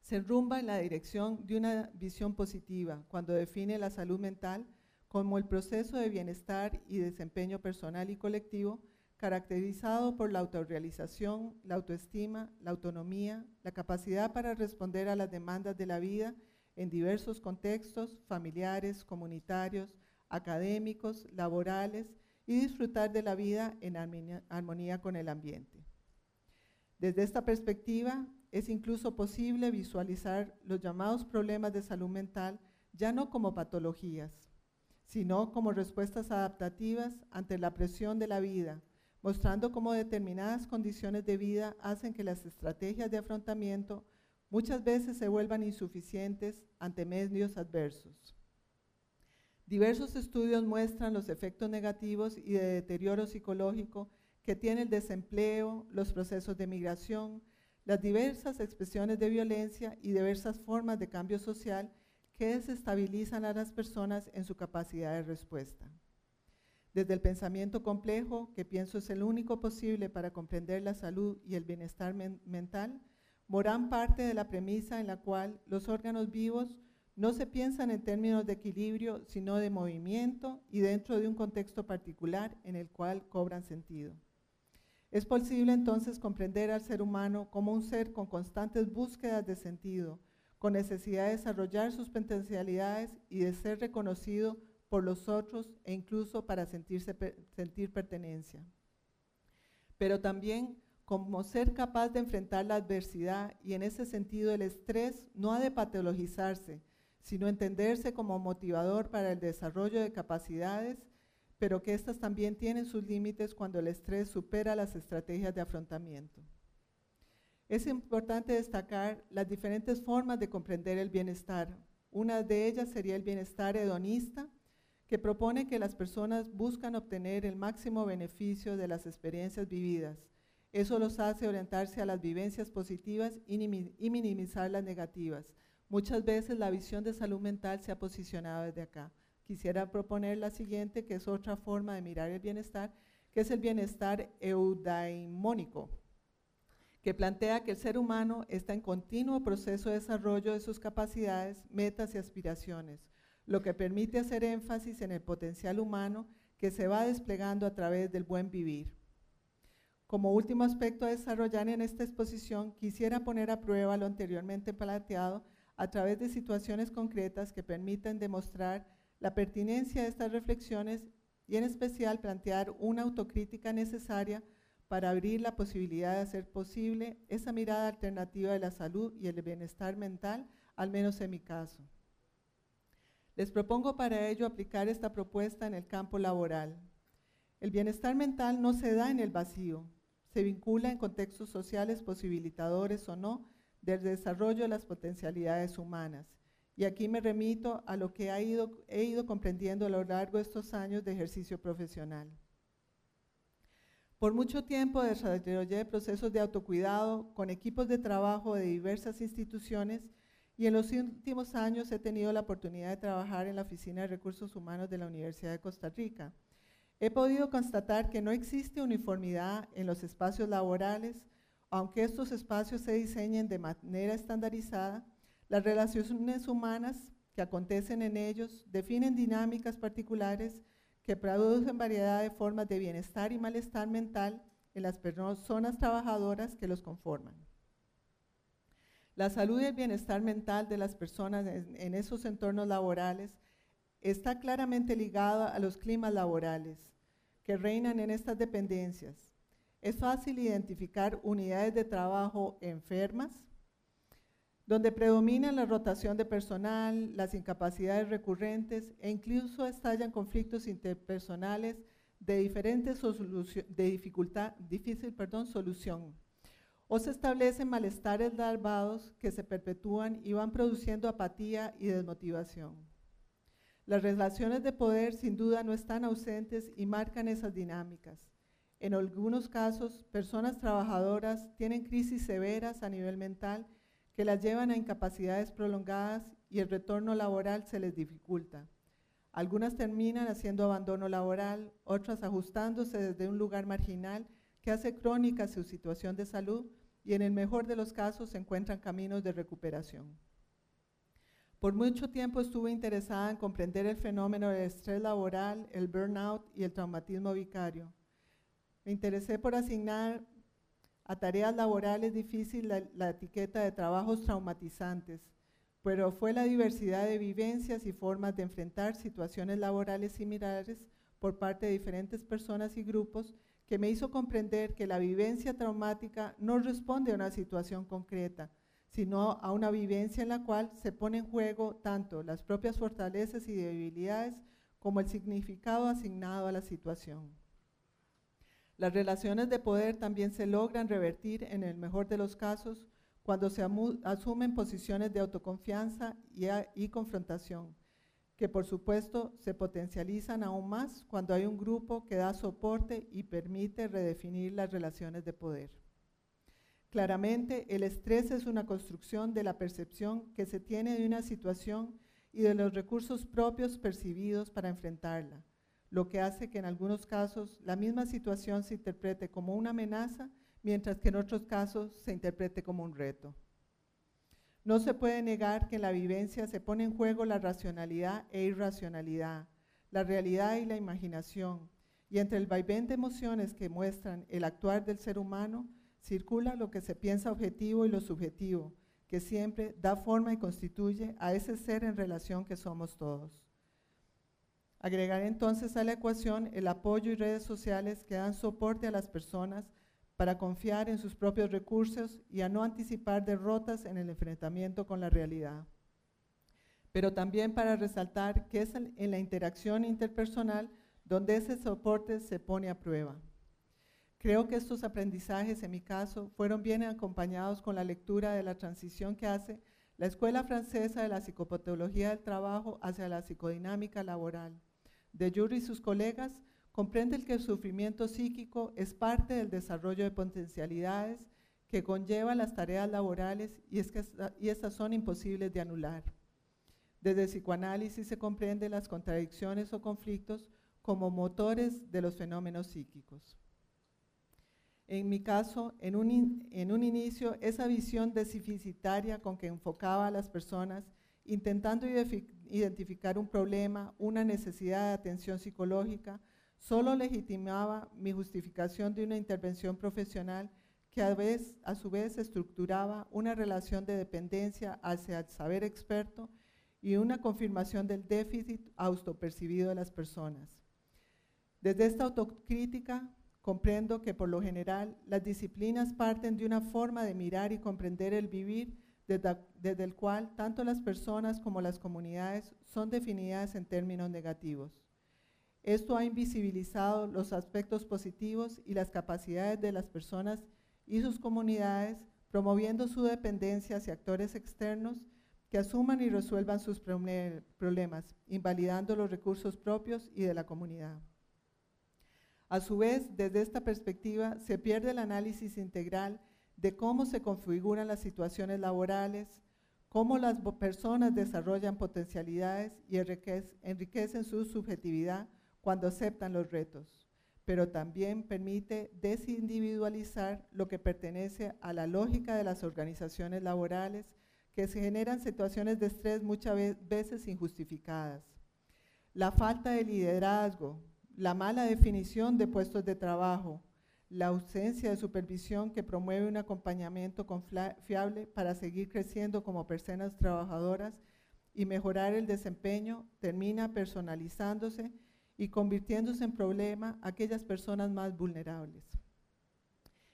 se enrumba en la dirección de una visión positiva cuando define la salud mental como el proceso de bienestar y desempeño personal y colectivo caracterizado por la autorrealización, la autoestima, la autonomía, la capacidad para responder a las demandas de la vida en diversos contextos familiares, comunitarios, académicos, laborales y disfrutar de la vida en armonía con el ambiente. Desde esta perspectiva, es incluso posible visualizar los llamados problemas de salud mental ya no como patologías, sino como respuestas adaptativas ante la presión de la vida, mostrando cómo determinadas condiciones de vida hacen que las estrategias de afrontamiento muchas veces se vuelvan insuficientes ante medios adversos. Diversos estudios muestran los efectos negativos y de deterioro psicológico que tiene el desempleo, los procesos de migración, las diversas expresiones de violencia y diversas formas de cambio social que desestabilizan a las personas en su capacidad de respuesta. Desde el pensamiento complejo, que pienso es el único posible para comprender la salud y el bienestar mental, Morán parte de la premisa en la cual los órganos vivos no se piensan en términos de equilibrio, sino de movimiento y dentro de un contexto particular en el cual cobran sentido. Es posible entonces comprender al ser humano como un ser con constantes búsquedas de sentido, con necesidad de desarrollar sus potencialidades y de ser reconocido por los otros e incluso para sentirse, sentir pertenencia. Pero también como ser capaz de enfrentar la adversidad y en ese sentido el estrés no ha de patologizarse, sino entenderse como motivador para el desarrollo de capacidades, pero que éstas también tienen sus límites cuando el estrés supera las estrategias de afrontamiento. Es importante destacar las diferentes formas de comprender el bienestar. Una de ellas sería el bienestar hedonista, que propone que las personas buscan obtener el máximo beneficio de las experiencias vividas. Eso los hace orientarse a las vivencias positivas y minimizar las negativas. Muchas veces la visión de salud mental se ha posicionado desde acá, quisiera proponer la siguiente, que es otra forma de mirar el bienestar, que es el bienestar eudaimónico, que plantea que el ser humano está en continuo proceso de desarrollo de sus capacidades, metas y aspiraciones, lo que permite hacer énfasis en el potencial humano que se va desplegando a través del buen vivir. Como último aspecto a desarrollar en esta exposición, quisiera poner a prueba lo anteriormente planteado a través de situaciones concretas que permitan demostrar la pertinencia de estas reflexiones y en especial plantear una autocrítica necesaria para abrir la posibilidad de hacer posible esa mirada alternativa de la salud y el bienestar mental, al menos en mi caso. Les propongo para ello aplicar esta propuesta en el campo laboral. El bienestar mental no se da en el vacío, se vincula en contextos sociales posibilitadores o no del desarrollo de las potencialidades humanas. Y aquí me remito a lo que he ido, comprendiendo a lo largo de estos años de ejercicio profesional. Por mucho tiempo desarrollé procesos de autocuidado con equipos de trabajo de diversas instituciones y en los últimos años he tenido la oportunidad de trabajar en la Oficina de Recursos Humanos de la Universidad de Costa Rica. He podido constatar que no existe uniformidad en los espacios laborales, aunque estos espacios se diseñen de manera estandarizada, las relaciones humanas que acontecen en ellos definen dinámicas particulares que producen variedad de formas de bienestar y malestar mental en las personas trabajadoras que los conforman. La salud y el bienestar mental de las personas en, esos entornos laborales está claramente ligada a los climas laborales que reinan en estas dependencias. Es fácil identificar unidades de trabajo enfermas, donde predomina la rotación de personal, las incapacidades recurrentes e incluso estallan conflictos interpersonales de diferentes de dificultad, difícil perdón, solución o se establecen malestares larvados que se perpetúan y van produciendo apatía y desmotivación. Las relaciones de poder sin duda no están ausentes y marcan esas dinámicas. En algunos casos, personas trabajadoras tienen crisis severas a nivel mental que las llevan a incapacidades prolongadas y el retorno laboral se les dificulta. Algunas terminan haciendo abandono laboral, otras ajustándose desde un lugar marginal que hace crónica su situación de salud y en el mejor de los casos encuentran caminos de recuperación. Por mucho tiempo estuve interesada en comprender el fenómeno del estrés laboral, el burnout y el traumatismo vicario. Me interesé por asignar a tareas laborales difíciles la, la, etiqueta de trabajos traumatizantes, pero fue la diversidad de vivencias y formas de enfrentar situaciones laborales similares por parte de diferentes personas y grupos que me hizo comprender que la vivencia traumática no responde a una situación concreta, sino a una vivencia en la cual se pone en juego tanto las propias fortalezas y debilidades como el significado asignado a la situación. Las relaciones de poder también se logran revertir en el mejor de los casos cuando se asumen posiciones de autoconfianza y, confrontación, que por supuesto se potencializan aún más cuando hay un grupo que da soporte y permite redefinir las relaciones de poder. Claramente, el estrés es una construcción de la percepción que se tiene de una situación y de los recursos propios percibidos para enfrentarla, lo que hace que en algunos casos la misma situación se interprete como una amenaza, mientras que en otros casos se interprete como un reto. No se puede negar que en la vivencia se pone en juego la racionalidad e irracionalidad, la realidad y la imaginación, y entre el vaivén de emociones que muestran el actuar del ser humano, circula lo que se piensa objetivo y lo subjetivo, que siempre da forma y constituye a ese ser en relación que somos todos. Agregar entonces a la ecuación el apoyo y redes sociales que dan soporte a las personas para confiar en sus propios recursos y a no anticipar derrotas en el enfrentamiento con la realidad. Pero también para resaltar que es en la interacción interpersonal donde ese soporte se pone a prueba. Creo que estos aprendizajes, en mi caso, fueron bien acompañados con la lectura de la transición que hace la Escuela Francesa de la Psicopatología del Trabajo hacia la psicodinámica laboral. De Yuri y sus colegas comprende que el sufrimiento psíquico es parte del desarrollo de potencialidades que conlleva las tareas laborales y, es que, y estas son imposibles de anular. Desde el psicoanálisis se comprenden las contradicciones o conflictos como motores de los fenómenos psíquicos. En mi caso, en un, en un inicio, esa visión deficitaria con que enfocaba a las personas, intentando identificar un problema, una necesidad de atención psicológica, solo legitimaba mi justificación de una intervención profesional que a, su vez estructuraba una relación de dependencia hacia el saber experto y una confirmación del déficit autopercibido de las personas. Desde esta autocrítica comprendo que por lo general las disciplinas parten de una forma de mirar y comprender el vivir desde, desde el cual tanto las personas como las comunidades son definidas en términos negativos. Esto ha invisibilizado los aspectos positivos y las capacidades de las personas y sus comunidades, promoviendo su dependencia hacia actores externos que asuman y resuelvan sus problemas, invalidando los recursos propios y de la comunidad. A su vez, desde esta perspectiva, se pierde el análisis integral de cómo se configuran las situaciones laborales, cómo las personas desarrollan potencialidades y enriquec- enriquecen su subjetividad cuando aceptan los retos, pero también permite desindividualizar lo que pertenece a la lógica de las organizaciones laborales que se generan situaciones de estrés muchas ve- veces injustificadas. La falta de liderazgo, la mala definición de puestos de trabajo, la ausencia de supervisión que promueve un acompañamiento confla- fiable para seguir creciendo como personas trabajadoras y mejorar el desempeño termina personalizándose y convirtiéndose en problema aquellas personas más vulnerables.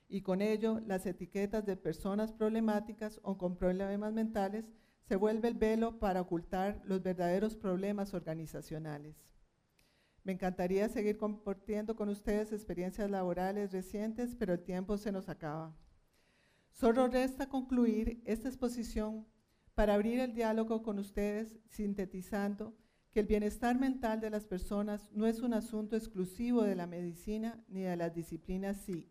Y con ello, las etiquetas de personas problemáticas o con problemas mentales se vuelve el velo para ocultar los verdaderos problemas organizacionales. Me encantaría seguir compartiendo con ustedes experiencias laborales recientes, pero el tiempo se nos acaba. Solo resta concluir esta exposición para abrir el diálogo con ustedes, sintetizando que el bienestar mental de las personas no es un asunto exclusivo de la medicina ni de las disciplinas sí.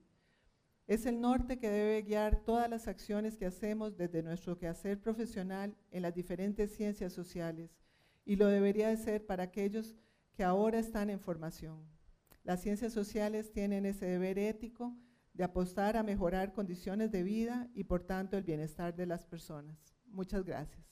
Es el norte que debe guiar todas las acciones que hacemos desde nuestro quehacer profesional en las diferentes ciencias sociales y lo debería de ser para aquellos que ahora están en formación. Las ciencias sociales tienen ese deber ético de apostar a mejorar condiciones de vida y por tanto el bienestar de las personas. Muchas gracias.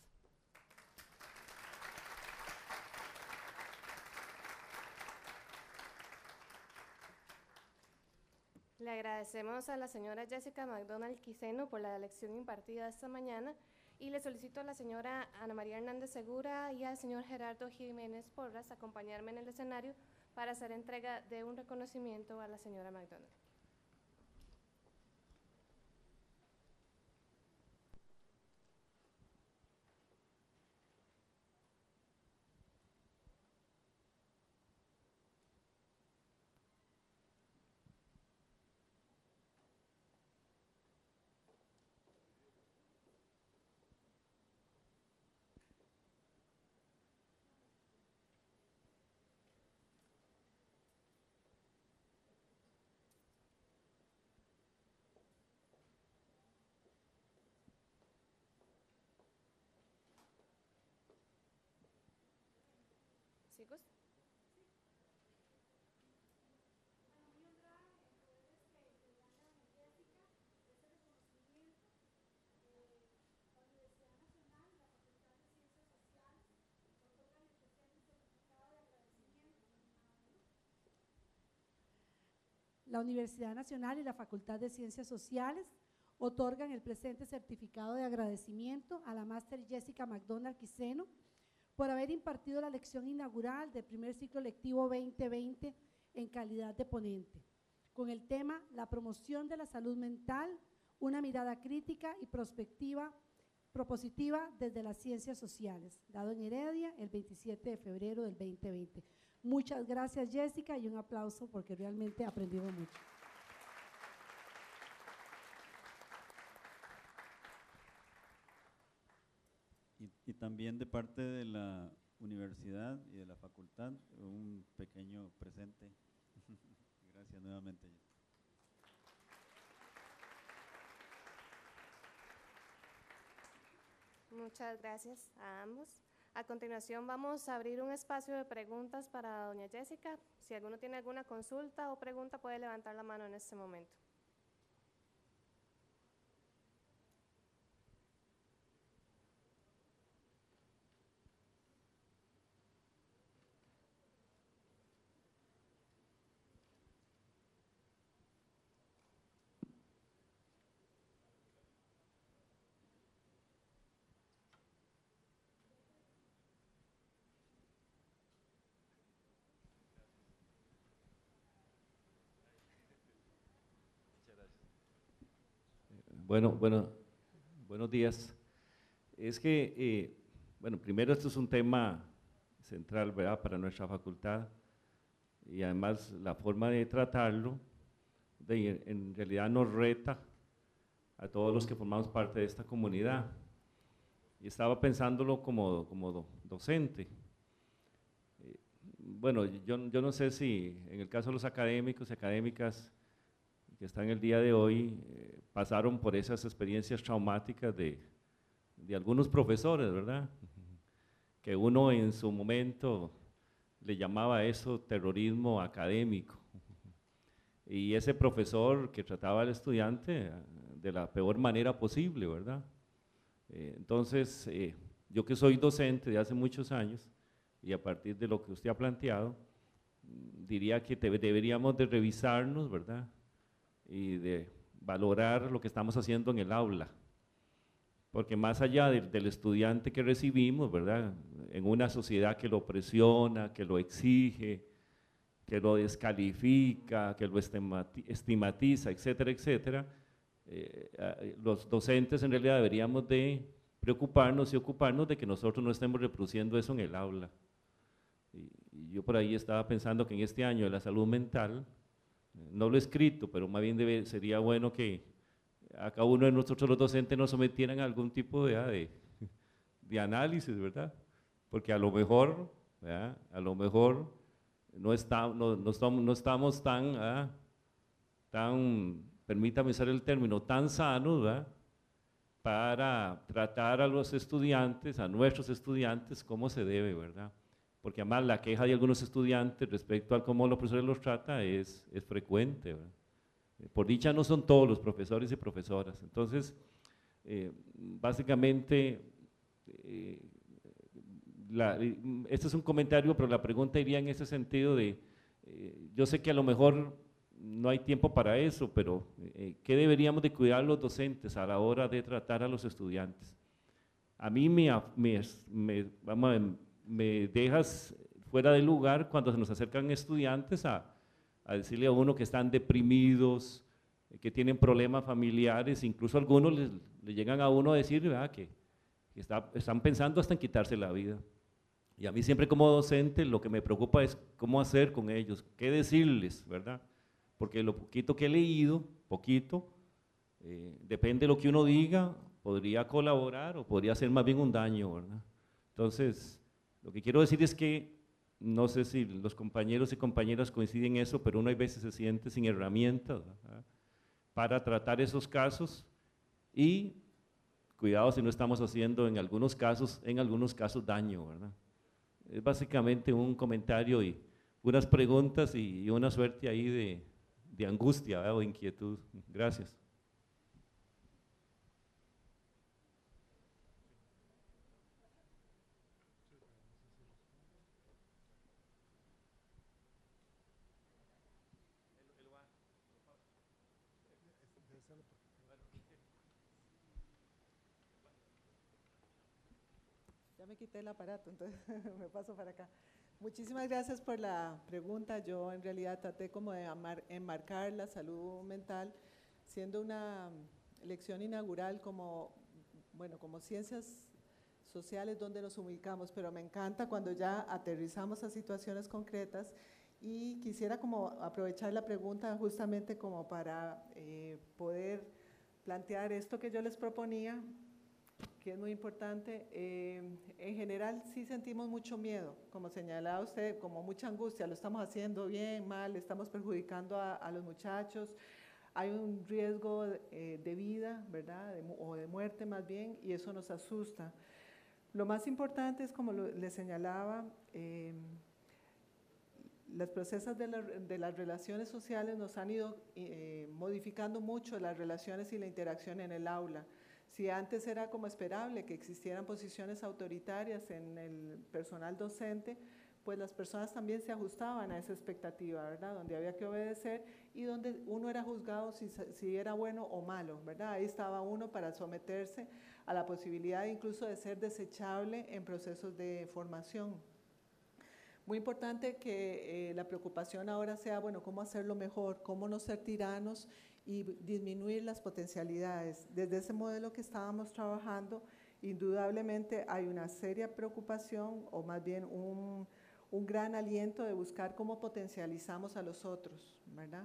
Le agradecemos a la señora Jessica McDonald Quiseno por la lección impartida esta mañana y le solicito a la señora Ana María Hernández Segura y al señor Gerardo Jiménez Porras acompañarme en el escenario para hacer entrega de un reconocimiento a la señora McDonald. ¿Sí, Gus? La Universidad Nacional y la Facultad de Ciencias Sociales otorgan el presente certificado de agradecimiento a la máster Jessica McDonald Quiseno por haber impartido la lección inaugural del primer ciclo lectivo 2020 en calidad de ponente, con el tema La promoción de la salud mental, una mirada crítica y prospectiva propositiva desde las ciencias sociales, dado en Heredia el 27 de febrero del 2020. Muchas gracias Jessica y un aplauso porque realmente aprendimos mucho. Y, y también de parte de la universidad y de la facultad, un pequeño presente. Gracias nuevamente. Muchas gracias a ambos. A continuación vamos a abrir un espacio de preguntas para doña Jessica. Si alguno tiene alguna consulta o pregunta puede levantar la mano en este momento. Bueno, bueno, buenos días. Es que, eh, bueno, primero esto es un tema central, ¿verdad?, para nuestra facultad y además la forma de tratarlo de, en realidad nos reta a todos los que formamos parte de esta comunidad. Y estaba pensándolo como, como docente. Eh, bueno, yo, yo no sé si en el caso de los académicos y académicas que están el día de hoy, eh, pasaron por esas experiencias traumáticas de, de algunos profesores, ¿verdad? Que uno en su momento le llamaba eso terrorismo académico. Y ese profesor que trataba al estudiante eh, de la peor manera posible, ¿verdad? Eh, entonces, eh, yo que soy docente de hace muchos años, y a partir de lo que usted ha planteado, diría que deberíamos de revisarnos, ¿verdad? Y de valorar lo que estamos haciendo en el aula. Porque más allá del estudiante que recibimos, ¿verdad? En una sociedad que lo presiona, que lo exige, que lo descalifica, que lo estigmatiza, etcétera, etcétera, eh, los docentes en realidad deberíamos de preocuparnos y ocuparnos de que nosotros no estemos reproduciendo eso en el aula. Y yo por ahí estaba pensando que en este año de la salud mental, no lo he escrito, pero más bien sería bueno que a cada uno de nosotros los docentes nos sometieran a algún tipo de, de, análisis, ¿verdad? Porque a lo mejor, a lo mejor no, está, no, estamos, no estamos tan, tan, permítame usar el término, tan sanos, para tratar a los estudiantes, a nuestros estudiantes, como se debe, ¿verdad? Porque además la queja de algunos estudiantes respecto a cómo los profesores los trata es, es frecuente. Por dicha no son todos los profesores y profesoras. Entonces, eh, básicamente, eh, este es un comentario, pero la pregunta iría en ese sentido de, eh, yo sé que a lo mejor no hay tiempo para eso, pero ¿qué deberíamos de cuidar los docentes a la hora de tratar a los estudiantes? A mí me, me, me vamos a me dejas fuera de lugar cuando se nos acercan estudiantes a, decirle a uno que están deprimidos, que tienen problemas familiares, incluso algunos le, llegan a uno a decir que, que está, están pensando hasta en quitarse la vida. Y a mí siempre como docente lo que me preocupa es cómo hacer con ellos, qué decirles, ¿verdad? Porque lo poquito que he leído, poquito, eh, depende de lo que uno diga, podría colaborar o podría hacer más bien un daño, ¿verdad? Entonces, lo que quiero decir es que, no sé si los compañeros y compañeras coinciden en eso, pero uno a veces se siente sin herramientas para tratar esos casos y cuidado si no estamos haciendo en algunos casos, en algunos casos daño, ¿verdad? Es básicamente un comentario y unas preguntas y, una suerte ahí de, de angustia o inquietud. Gracias. Quité el aparato, entonces me paso para acá. Muchísimas gracias por la pregunta. Yo en realidad traté como de enmarcar la salud mental siendo una lección inaugural como, bueno, como ciencias sociales donde nos ubicamos, pero me encanta cuando ya aterrizamos a situaciones concretas y quisiera como aprovechar la pregunta justamente como para eh, poder plantear esto que yo les proponía que es muy importante. Eh, en general sí sentimos mucho miedo, como señalaba usted, como mucha angustia, lo estamos haciendo bien, mal, estamos perjudicando a, los muchachos, hay un riesgo eh, de vida, ¿verdad? o de muerte más bien, y eso nos asusta. Lo más importante es, como le señalaba, eh, los procesos de, la- de las relaciones sociales nos han ido eh, modificando mucho las relaciones y la interacción en el aula. Si antes era como esperable que existieran posiciones autoritarias en el personal docente, pues las personas también se ajustaban a esa expectativa, ¿verdad? Donde había que obedecer y donde uno era juzgado si, si era bueno o malo, ¿verdad? Ahí estaba uno para someterse a la posibilidad incluso de ser desechable en procesos de formación. Muy importante que eh, la preocupación ahora sea, bueno, cómo hacerlo mejor, cómo no ser tiranos y disminuir las potencialidades. Desde ese modelo que estábamos trabajando, indudablemente hay una seria preocupación o más bien un, un gran aliento de buscar cómo potencializamos a los otros, ¿verdad?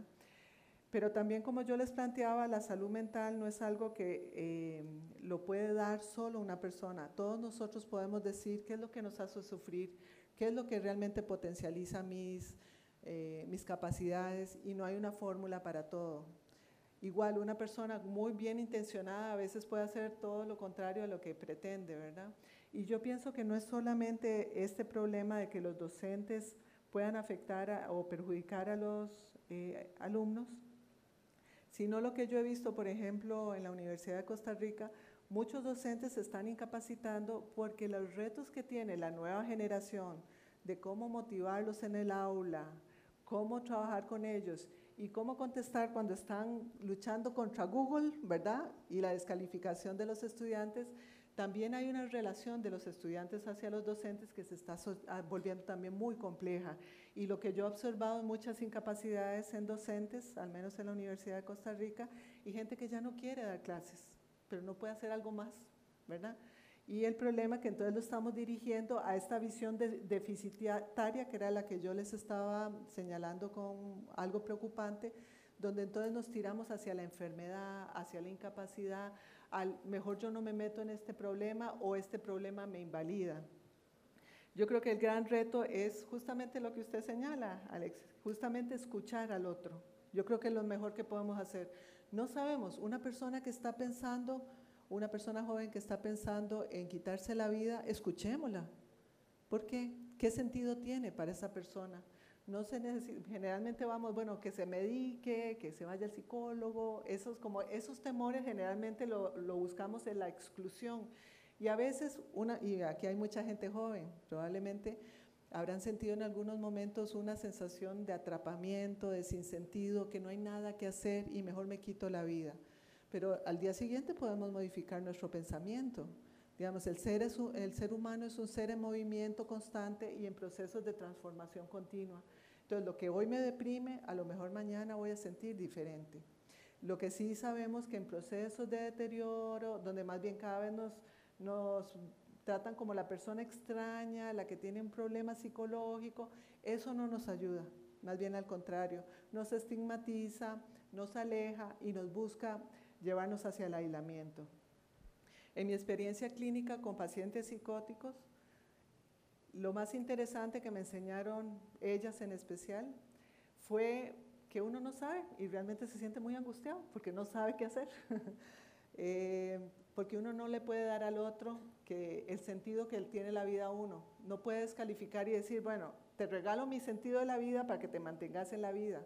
Pero también, como yo les planteaba, la salud mental no es algo que eh, lo puede dar solo una persona. Todos nosotros podemos decir qué es lo que nos hace sufrir, qué es lo que realmente potencializa mis, eh, mis capacidades y no hay una fórmula para todo. Igual, una persona muy bien intencionada a veces puede hacer todo lo contrario a lo que pretende, ¿verdad? Y yo pienso que no es solamente este problema de que los docentes puedan afectar o perjudicar a los eh, alumnos, sino lo que yo he visto, por ejemplo, en la Universidad de Costa Rica, muchos docentes se están incapacitando porque los retos que tiene la nueva generación de cómo motivarlos en el aula, cómo trabajar con ellos y cómo contestar cuando están luchando contra Google, ¿verdad? Y la descalificación de los estudiantes, también hay una relación de los estudiantes hacia los docentes que se está ah, volviendo también muy compleja. Y lo que yo he observado en muchas incapacidades en docentes, al menos en la Universidad de Costa Rica, y gente que ya no quiere dar clases, pero no puede hacer algo más, ¿verdad? Y el problema que entonces lo estamos dirigiendo a esta visión de- deficitaria, que era la que yo les estaba señalando con algo preocupante, donde entonces nos tiramos hacia la enfermedad, hacia la incapacidad, al mejor yo no me meto en este problema o este problema me invalida. Yo creo que el gran reto es justamente lo que usted señala, Alex, justamente escuchar al otro. Yo creo que es lo mejor que podemos hacer. No sabemos, una persona que está pensando, una persona joven que está pensando en quitarse la vida, escuchémosla. ¿Por qué? ¿Qué sentido tiene para esa persona? No se necesita, generalmente vamos, bueno, que se medique, que se vaya al psicólogo, esos, como esos temores generalmente lo, lo buscamos en la exclusión. Y a veces, una, y aquí hay mucha gente joven, probablemente habrán sentido en algunos momentos una sensación de atrapamiento, de sinsentido, que no hay nada que hacer y mejor me quito la vida. Pero al día siguiente podemos modificar nuestro pensamiento. Digamos, el ser, es un- el ser humano es un ser en movimiento constante y en procesos de transformación continua. Entonces, lo que hoy me deprime, a lo mejor mañana voy a sentir diferente. Lo que sí sabemos que en procesos de deterioro, donde más bien cada vez nos, nos tratan como la persona extraña, la que tiene un problema psicológico, eso no nos ayuda, más bien al contrario, nos estigmatiza, nos aleja y nos busca llevarnos hacia el aislamiento. En mi experiencia clínica con pacientes psicóticos, lo más interesante que me enseñaron ellas en especial fue que uno no sabe y realmente se siente muy angustiado porque no sabe qué hacer. Eh, porque uno no le puede dar al otro que el sentido que él tiene la vida a uno. No puede descalificar y decir, bueno, te regalo mi sentido de la vida para que te mantengas en la vida,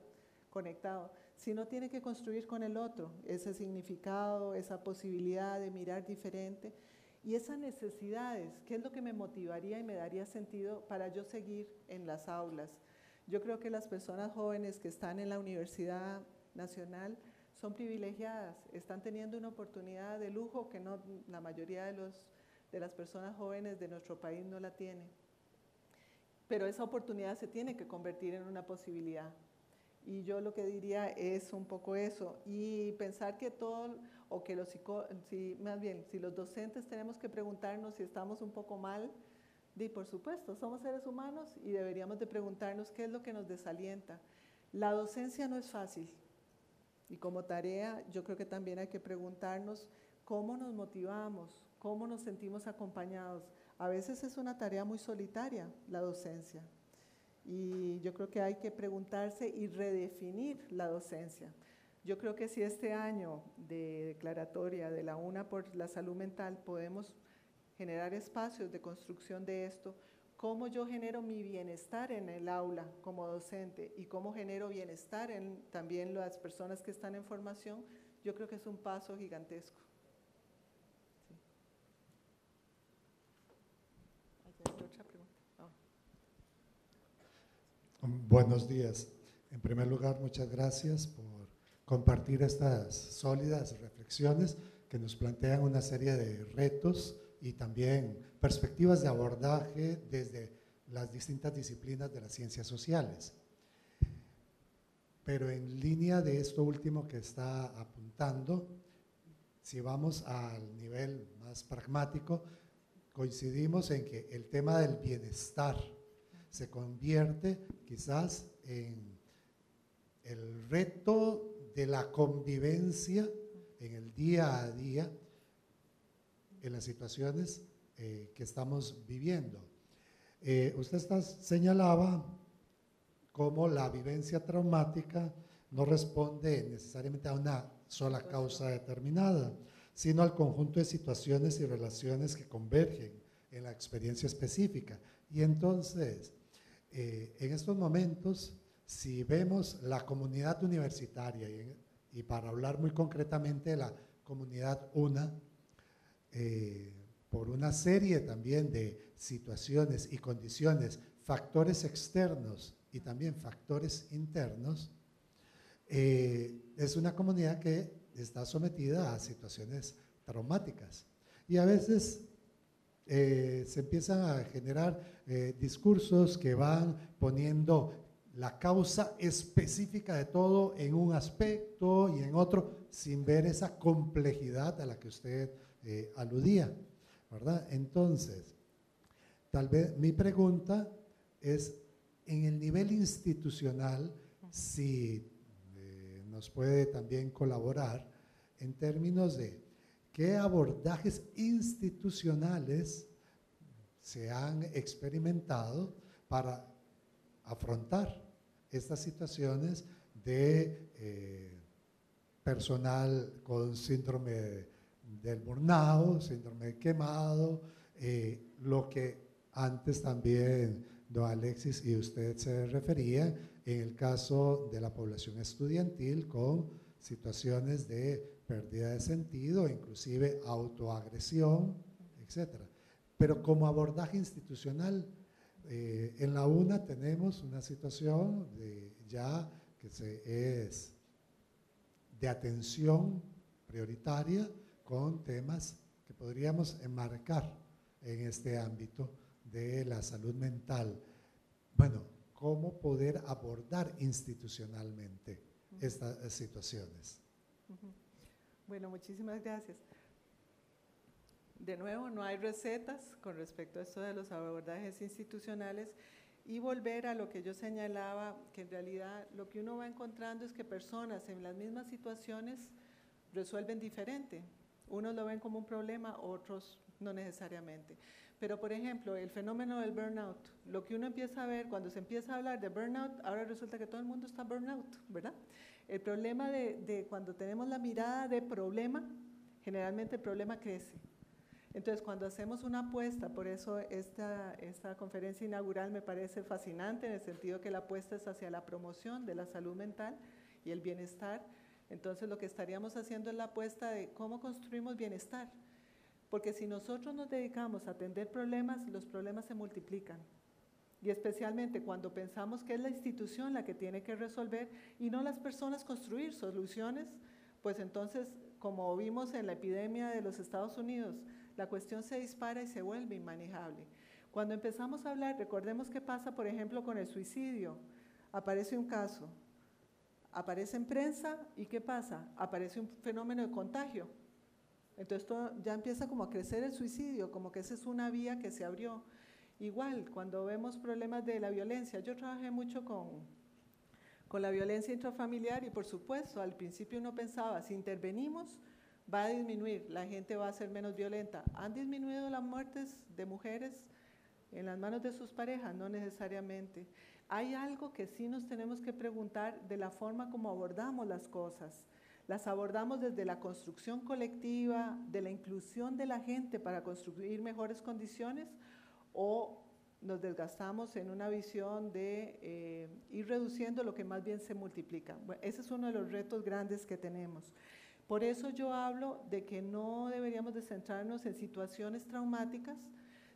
conectado. Sino tiene que construir con el otro ese significado, esa posibilidad de mirar diferente y esas necesidades, ¿qué es lo que me motivaría y me daría sentido para yo seguir en las aulas? Yo creo que las personas jóvenes que están en la Universidad Nacional son privilegiadas, están teniendo una oportunidad de lujo que no, la mayoría de, los, de las personas jóvenes de nuestro país no la tiene. Pero esa oportunidad se tiene que convertir en una posibilidad. Y yo lo que diría es un poco eso, y pensar que todo, o que los psico, si, más bien, si los docentes tenemos que preguntarnos si estamos un poco mal, di por supuesto, somos seres humanos y deberíamos de preguntarnos qué es lo que nos desalienta. La docencia no es fácil, y como tarea yo creo que también hay que preguntarnos cómo nos motivamos, cómo nos sentimos acompañados. A veces es una tarea muy solitaria la docencia. Y yo creo que hay que preguntarse y redefinir la docencia. Yo creo que si este año de declaratoria de la UNA por la salud mental podemos generar espacios de construcción de esto, cómo yo genero mi bienestar en el aula como docente y cómo genero bienestar en también las personas que están en formación, yo creo que es un paso gigantesco. Sí. ¿Hay otra pregunta? Ah. Buenos días. En primer lugar, muchas gracias por compartir estas sólidas reflexiones que nos plantean una serie de retos y también perspectivas de abordaje desde las distintas disciplinas de las ciencias sociales. Pero en línea de esto último que está apuntando, si vamos al nivel más pragmático, coincidimos en que el tema del bienestar se convierte quizás en el reto de la convivencia en el día a día en las situaciones eh, que estamos viviendo. Eh, usted está, señalaba cómo la vivencia traumática no responde necesariamente a una sola causa determinada, sino al conjunto de situaciones y relaciones que convergen en la experiencia específica. Y entonces, eh, en estos momentos, si vemos la comunidad universitaria, y, para hablar muy concretamente de la comunidad UNA, eh, por una serie también de situaciones y condiciones, factores externos y también factores internos, eh, es una comunidad que está sometida a situaciones traumáticas. Y a veces eh, se empiezan a generar discursos que van poniendo la causa específica de todo en un aspecto y en otro, sin ver esa complejidad a la que usted eh, aludía, ¿verdad? Entonces, tal vez mi pregunta es, en el nivel institucional, si eh, nos puede también colaborar en términos de qué abordajes institucionales se han experimentado para afrontar estas situaciones de eh, personal con síndrome del burnout, síndrome quemado, eh, lo que antes también don Alexis y usted se refería en el caso de la población estudiantil con situaciones de pérdida de sentido, inclusive autoagresión, etc. Pero como abordaje institucional, eh, en la UNA tenemos una situación de ya que se es de atención prioritaria con temas que podríamos enmarcar en este ámbito de la salud mental. Bueno, ¿cómo poder abordar institucionalmente estas situaciones? Bueno, muchísimas gracias. De nuevo, no hay recetas con respecto a esto de los abordajes institucionales y volver a lo que yo señalaba, que en realidad lo que uno va encontrando es que personas en las mismas situaciones resuelven diferente. Unos lo ven como un problema, otros no necesariamente. Pero, por ejemplo, el fenómeno del burnout, lo que uno empieza a ver cuando se empieza a hablar de burnout, ahora resulta que todo el mundo está burnout, ¿verdad? El problema de, de cuando tenemos la mirada de problema, generalmente el problema crece. Entonces, cuando hacemos una apuesta, por eso esta, esta conferencia inaugural me parece fascinante en el sentido que la apuesta es hacia la promoción de la salud mental y el bienestar, entonces lo que estaríamos haciendo es la apuesta de cómo construimos bienestar. Porque si nosotros nos dedicamos a atender problemas, los problemas se multiplican. Y especialmente cuando pensamos que es la institución la que tiene que resolver y no las personas construir soluciones, pues entonces, como vimos en la epidemia de los Estados Unidos, la cuestión se dispara y se vuelve inmanejable. Cuando empezamos a hablar, recordemos qué pasa, por ejemplo, con el suicidio. Aparece un caso, aparece en prensa y ¿qué pasa? Aparece un fenómeno de contagio. Entonces ya empieza como a crecer el suicidio, como que esa es una vía que se abrió. Igual, cuando vemos problemas de la violencia, yo trabajé mucho con, con la violencia intrafamiliar y por supuesto al principio uno pensaba, si intervenimos, va a disminuir, la gente va a ser menos violenta. ¿Han disminuido las muertes de mujeres en las manos de sus parejas? No necesariamente. Hay algo que sí nos tenemos que preguntar de la forma como abordamos las cosas. las abordamos desde la construcción colectiva, de la inclusión de la gente para construir mejores condiciones o nos desgastamos en una visión de eh, ir reduciendo lo que más bien se multiplica. ese es uno de los retos grandes que tenemos. Por eso yo hablo de que no deberíamos de centrarnos en situaciones traumáticas,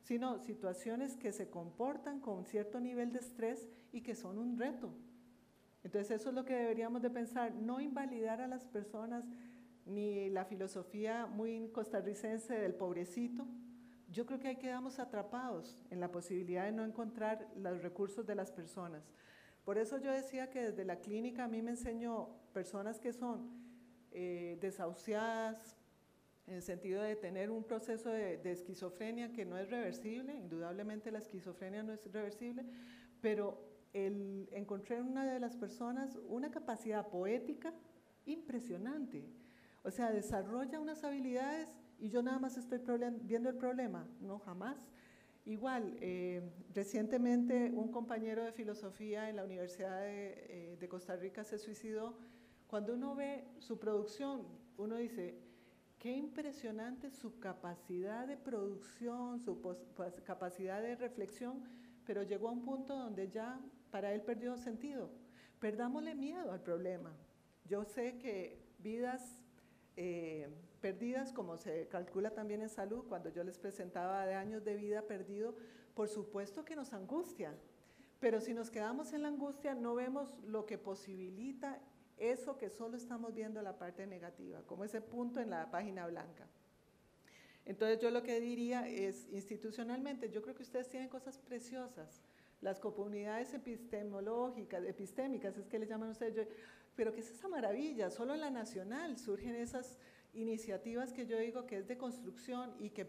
sino situaciones que se comportan con cierto nivel de estrés y que son un reto. Entonces eso es lo que deberíamos de pensar, no invalidar a las personas ni la filosofía muy costarricense del pobrecito. Yo creo que ahí quedamos atrapados en la posibilidad de no encontrar los recursos de las personas. Por eso yo decía que desde la clínica a mí me enseñó personas que son eh, desahuciadas, en el sentido de tener un proceso de, esquizofrenia que no es reversible, indudablemente la esquizofrenia no es reversible, pero el, encontré en una de las personas una capacidad poética impresionante. O sea, desarrolla unas habilidades y yo nada más estoy viendo el problema, no jamás. Igual, eh, recientemente un compañero de filosofía en la Universidad de, eh, de, Costa Rica se suicidó. Cuando uno ve su producción, uno dice, qué impresionante su capacidad de producción, su capacidad de reflexión, pero llegó a un punto donde ya para él perdió sentido. Perdámosle miedo al problema. Yo sé que vidas eh, perdidas, como se calcula también en salud, cuando yo les presentaba de años de vida perdido, por supuesto que nos angustia. Pero si nos quedamos en la angustia, no vemos lo que posibilita eso que solo estamos viendo la parte negativa, como ese punto en la página blanca. Entonces yo lo que diría es, institucionalmente, yo creo que ustedes tienen cosas preciosas, las comunidades epistemológicas, epistémicas, es que le llaman ustedes, pero ¿qué es esa maravilla? Solo en la nacional surgen esas iniciativas que yo digo que es de construcción y que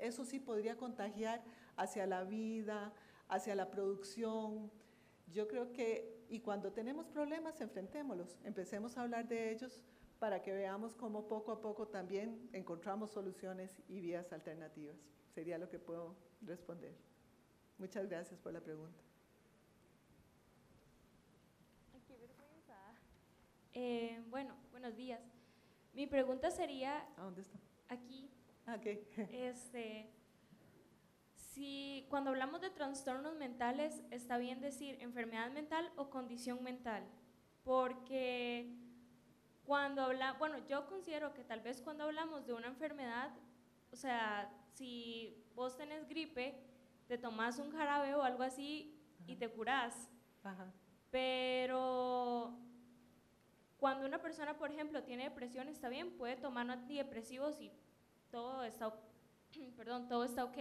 eso sí podría contagiar hacia la vida, hacia la producción. Yo creo que, y cuando tenemos problemas, enfrentémoslos, empecemos a hablar de ellos para que veamos cómo poco a poco también encontramos soluciones y vías alternativas. Sería lo que puedo responder. Muchas gracias por la pregunta. Eh, bueno, buenos días. Mi pregunta sería... ¿A dónde está? Aquí. Ah, ok. este, si cuando hablamos de trastornos mentales, está bien decir enfermedad mental o condición mental, porque cuando habla, bueno, yo considero que tal vez cuando hablamos de una enfermedad, o sea, si vos tenés gripe, te tomas un jarabe o algo así y te curás. Pero cuando una persona, por ejemplo, tiene depresión, está bien, puede tomar antidepresivos y todo está, perdón, todo está ok,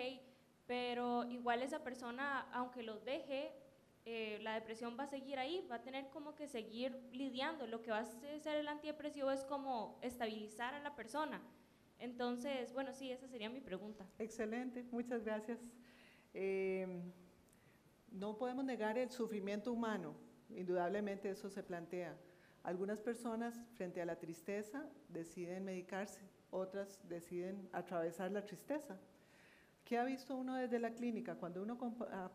pero igual esa persona, aunque los deje, eh, la depresión va a seguir ahí, va a tener como que seguir lidiando. Lo que va a hacer el antidepresivo es como estabilizar a la persona. Entonces, bueno, sí, esa sería mi pregunta. Excelente, muchas gracias. Eh, no podemos negar el sufrimiento humano, indudablemente eso se plantea. Algunas personas frente a la tristeza deciden medicarse, otras deciden atravesar la tristeza. ¿Qué ha visto uno desde la clínica? Cuando uno... A,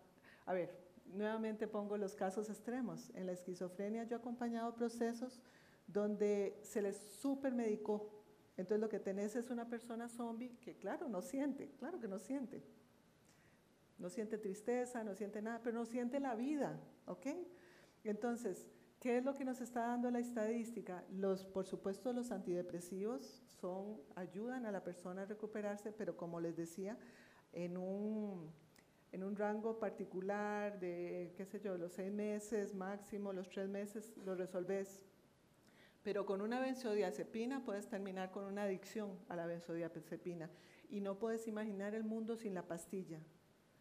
a ver, nuevamente pongo los casos extremos. En la esquizofrenia yo he acompañado procesos donde se les supermedicó. Entonces lo que tenés es una persona zombie que claro, no siente, claro que no siente no siente tristeza, no siente nada, pero no siente la vida, ¿ok? Entonces, ¿qué es lo que nos está dando la estadística? Los, por supuesto, los antidepresivos son, ayudan a la persona a recuperarse, pero como les decía, en un, en un rango particular de, qué sé yo, los seis meses máximo, los tres meses, lo resolves. Pero con una benzodiazepina puedes terminar con una adicción a la benzodiazepina y no puedes imaginar el mundo sin la pastilla.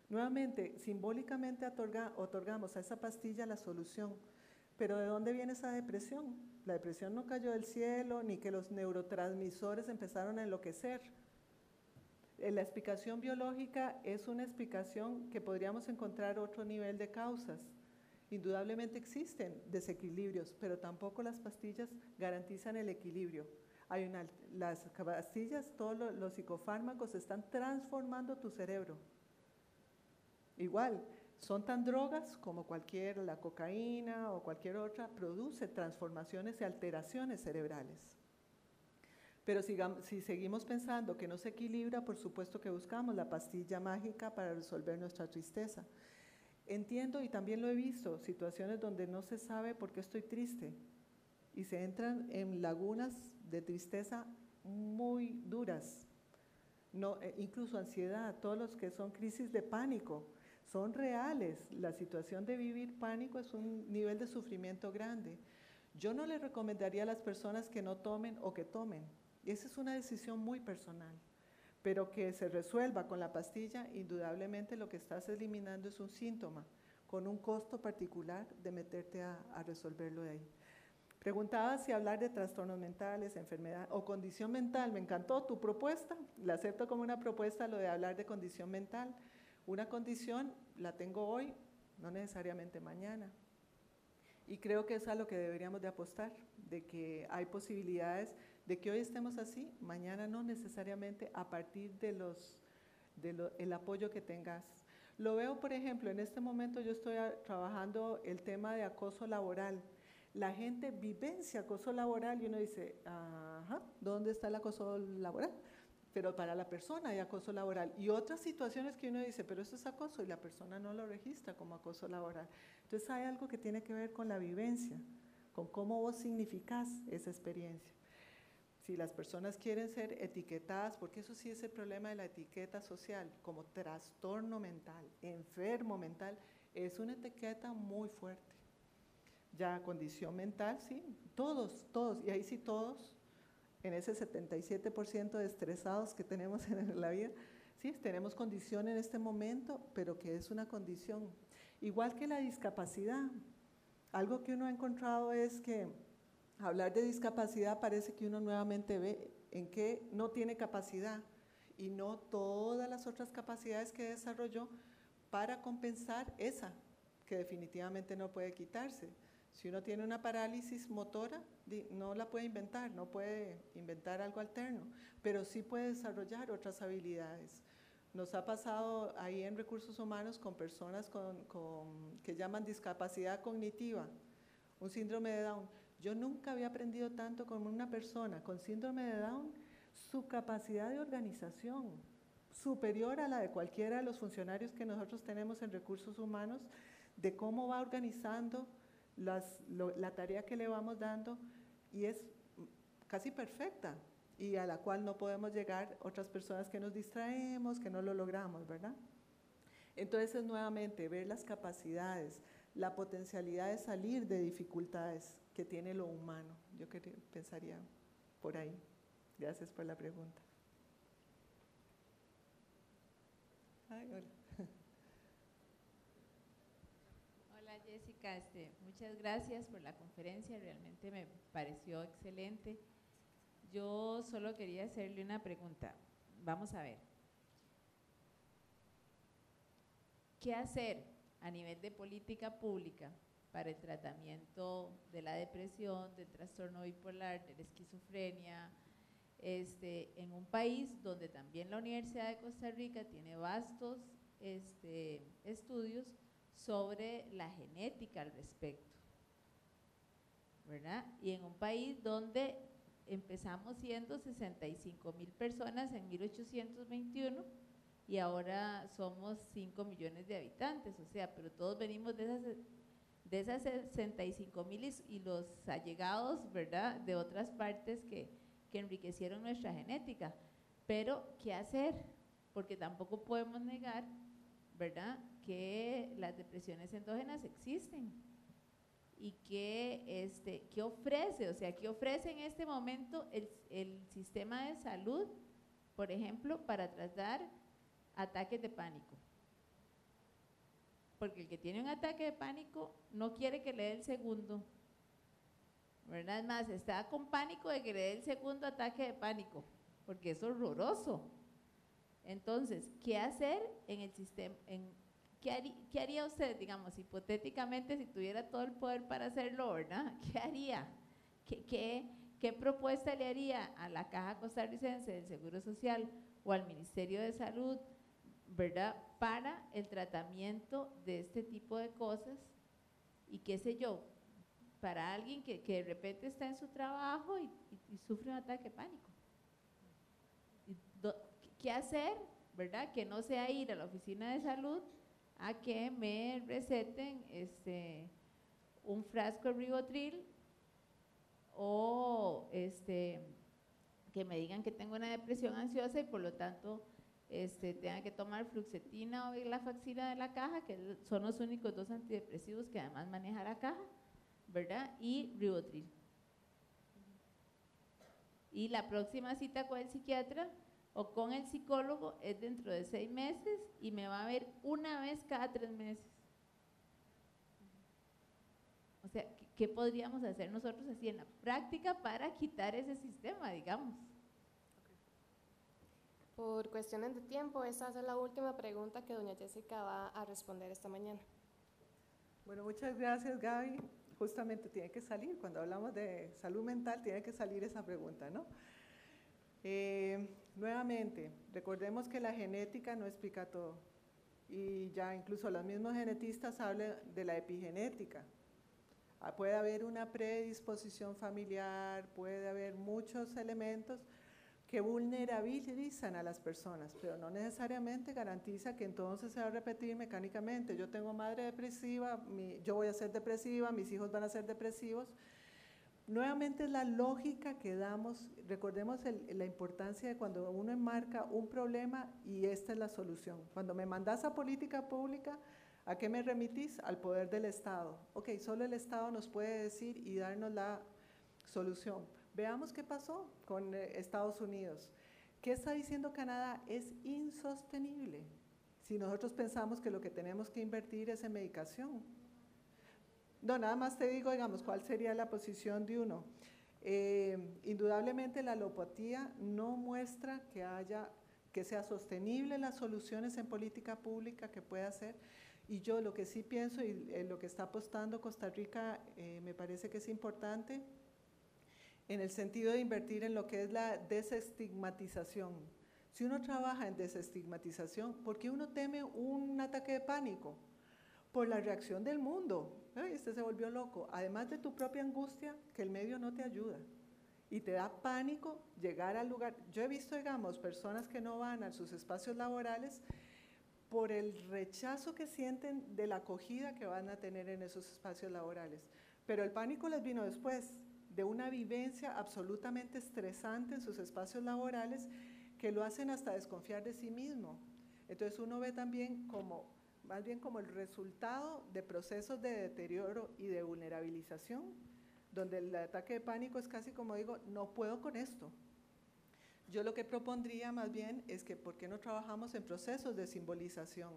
Nuevamente, simbólicamente otorgamos a esa pastilla la solución. Pero ¿de dónde viene esa depresión? La depresión no cayó del cielo, ni que los neurotransmisores empezaron a enloquecer. Eh, la explicación biológica es una explicación que podríamos encontrar otro nivel de causas. Indudablemente existen desequilibrios, pero tampoco las pastillas garantizan el equilibrio. Hay una, las pastillas, todos los psicofármacos están transformando tu cerebro. Igual, son tan drogas como cualquier, la cocaína o cualquier otra, produce transformaciones y alteraciones cerebrales. Pero si seguimos pensando que no se equilibra, por supuesto que buscamos la pastilla mágica para resolver nuestra tristeza. Entiendo y también lo he visto, situaciones donde no se sabe por qué estoy triste y se entran en lagunas de tristeza muy duras. No, eh, incluso ansiedad, todos los que son crisis de pánico, son reales. La situación de vivir pánico es un nivel de sufrimiento grande. Yo no le recomendaría a las personas que no tomen o que tomen. Esa es una decisión muy personal. Pero que se resuelva con la pastilla, indudablemente lo que estás eliminando es un síntoma, con un costo particular de meterte a, resolverlo de ahí. Preguntaba si hablar de trastornos mentales, enfermedad o condición mental. Me encantó tu propuesta, la acepto como una propuesta lo de hablar de condición mental. Una condición la tengo hoy, no necesariamente mañana. Y creo que es a lo que deberíamos de apostar, de que hay posibilidades de que hoy estemos así, mañana no necesariamente a partir de los de lo- el apoyo que tengas. Lo veo, por ejemplo, en este momento yo estoy trabajando el tema de acoso laboral. La gente vivencia acoso laboral y uno dice, ajá, ¿dónde está el acoso laboral? Pero para la persona hay acoso laboral. Y otras situaciones que uno dice, pero eso es acoso y la persona no lo registra como acoso laboral. Entonces hay algo que tiene que ver con la vivencia, con cómo vos significás esa experiencia. Si las personas quieren ser etiquetadas, porque eso sí es el problema de la etiqueta social, como trastorno mental, enfermo mental, es una etiqueta muy fuerte. Ya condición mental, sí, todos, todos, y ahí sí todos, en ese 77% de estresados que tenemos en la vida, sí, tenemos condición en este momento, pero que es una condición. Igual que la discapacidad, algo que uno ha encontrado es que hablar de discapacidad parece que uno nuevamente ve en qué no tiene capacidad y no todas las otras capacidades que desarrolló para compensar esa que definitivamente no puede quitarse. Si uno tiene una parálisis motora, no la puede inventar, no puede inventar algo alterno, pero sí puede desarrollar otras habilidades. Nos ha pasado ahí en recursos humanos con personas con, con- que llaman discapacidad cognitiva, un síndrome de Down. Yo nunca había aprendido tanto como una persona con síndrome de Down, su capacidad de organización superior a la de cualquiera de los funcionarios que nosotros tenemos en recursos humanos, de cómo va organizando las- lo- la tarea que le vamos dando y es casi perfecta y a la cual no podemos llegar otras personas que nos distraemos, que no lo logramos, ¿verdad? Entonces es nuevamente ver las capacidades, la potencialidad de salir de dificultades que tiene lo humano. Yo pensaría por ahí. Gracias por la pregunta. Hola. Hola Jessica, este, muchas gracias por la conferencia, realmente me pareció excelente. Yo solo quería hacerle una pregunta. Vamos a ver. ¿Qué hacer a nivel de política pública para el tratamiento de la depresión, del trastorno bipolar, de la esquizofrenia, este, en un país donde también la Universidad de Costa Rica tiene vastos este, estudios sobre la genética al respecto, ¿verdad? Y en un país donde empezamos siendo 65 mil personas en 1821 y ahora somos 5 millones de habitantes, o sea, pero todos venimos de esas, de esas 65 mil y, los allegados, ¿verdad?, de otras partes que, que enriquecieron nuestra genética. Pero, ¿qué hacer? Porque tampoco podemos negar, ¿verdad?, que las depresiones endógenas existen y que, este, qué ofrece, o sea, qué ofrece en este momento el, el sistema de salud, por ejemplo, para tratar ataques de pánico. Porque el que tiene un ataque de pánico no quiere que le dé el segundo. ¿Verdad? Más, está con pánico de que le dé el segundo ataque de pánico, porque es horroroso. Entonces, ¿qué hacer en el sistema? ¿qué, haría, ¿Qué haría usted, digamos, hipotéticamente, si tuviera todo el poder para hacerlo, ¿verdad? ¿Qué haría? ¿Qué, qué, qué propuesta le haría a la Caja Costarricense del Seguro Social o al Ministerio de Salud, ¿verdad? Para el tratamiento de este tipo de cosas y qué sé yo, para alguien que, que de repente está en su trabajo y, sufre un ataque de pánico. qué hacer, ¿verdad? Que no sea ir a la oficina de salud a que me receten este, un frasco de ribotril o este, que me digan que tengo una depresión ansiosa y por lo tanto este, tenga que tomar fluxetina o la faxina de la caja, que son los únicos dos antidepresivos que además maneja la caja, ¿verdad? Y ribotril. Y la próxima cita con el psiquiatra o con el psicólogo es dentro de seis meses y me va a ver una vez cada tres meses. O sea, ¿qué podríamos hacer nosotros así en la práctica para quitar ese sistema, digamos? Por cuestiones de tiempo, esa es la última pregunta que doña Jessica va a responder esta mañana. Bueno, muchas gracias Gaby. Justamente tiene que salir, cuando hablamos de salud mental, tiene que salir esa pregunta, ¿no? Eh, nuevamente, recordemos que la genética no explica todo. Y ya incluso los mismos genetistas hablan de la epigenética. Ah, puede haber una predisposición familiar, puede haber muchos elementos que vulnerabilizan a las personas, pero no necesariamente garantiza que entonces se va a repetir mecánicamente. Yo tengo madre depresiva, yo voy a ser depresiva, mis hijos van a ser depresivos. Nuevamente es la lógica que damos, recordemos la importancia de cuando uno enmarca un problema y esta es la solución. Cuando me mandas a política pública, ¿a qué me remitís? Al poder del Estado. Ok, solo el Estado nos puede decir y darnos la solución. Veamos qué pasó con eh, Estados Unidos. ¿Qué está diciendo Canadá? Es insostenible. Si nosotros pensamos que lo que tenemos que invertir es en medicación. No, nada más te digo, digamos, cuál sería la posición de uno. Eh, indudablemente la alopatía no muestra que haya, que sea sostenible las soluciones en política pública que pueda hacer. Y yo lo que sí pienso y eh, lo que está apostando Costa Rica me parece que es importante en el sentido de invertir en lo que es la desestigmatización. Si uno trabaja en desestigmatización, ¿por qué uno teme un ataque de pánico? Por la reacción del mundo. Este se volvió loco. Además de tu propia angustia, que el medio no te ayuda. Y te da pánico llegar al lugar. Yo he visto, digamos, personas que no van a sus espacios laborales por el rechazo que sienten de la acogida que van a tener en esos espacios laborales. Pero el pánico les vino después de una vivencia absolutamente estresante en sus espacios laborales que lo hacen hasta desconfiar de sí mismo. Entonces uno ve también como, más bien como el resultado de procesos de deterioro y de vulnerabilización, donde el ataque de pánico es casi como digo, no puedo con esto. Yo lo que propondría más bien es que, ¿por qué no trabajamos en procesos de simbolización?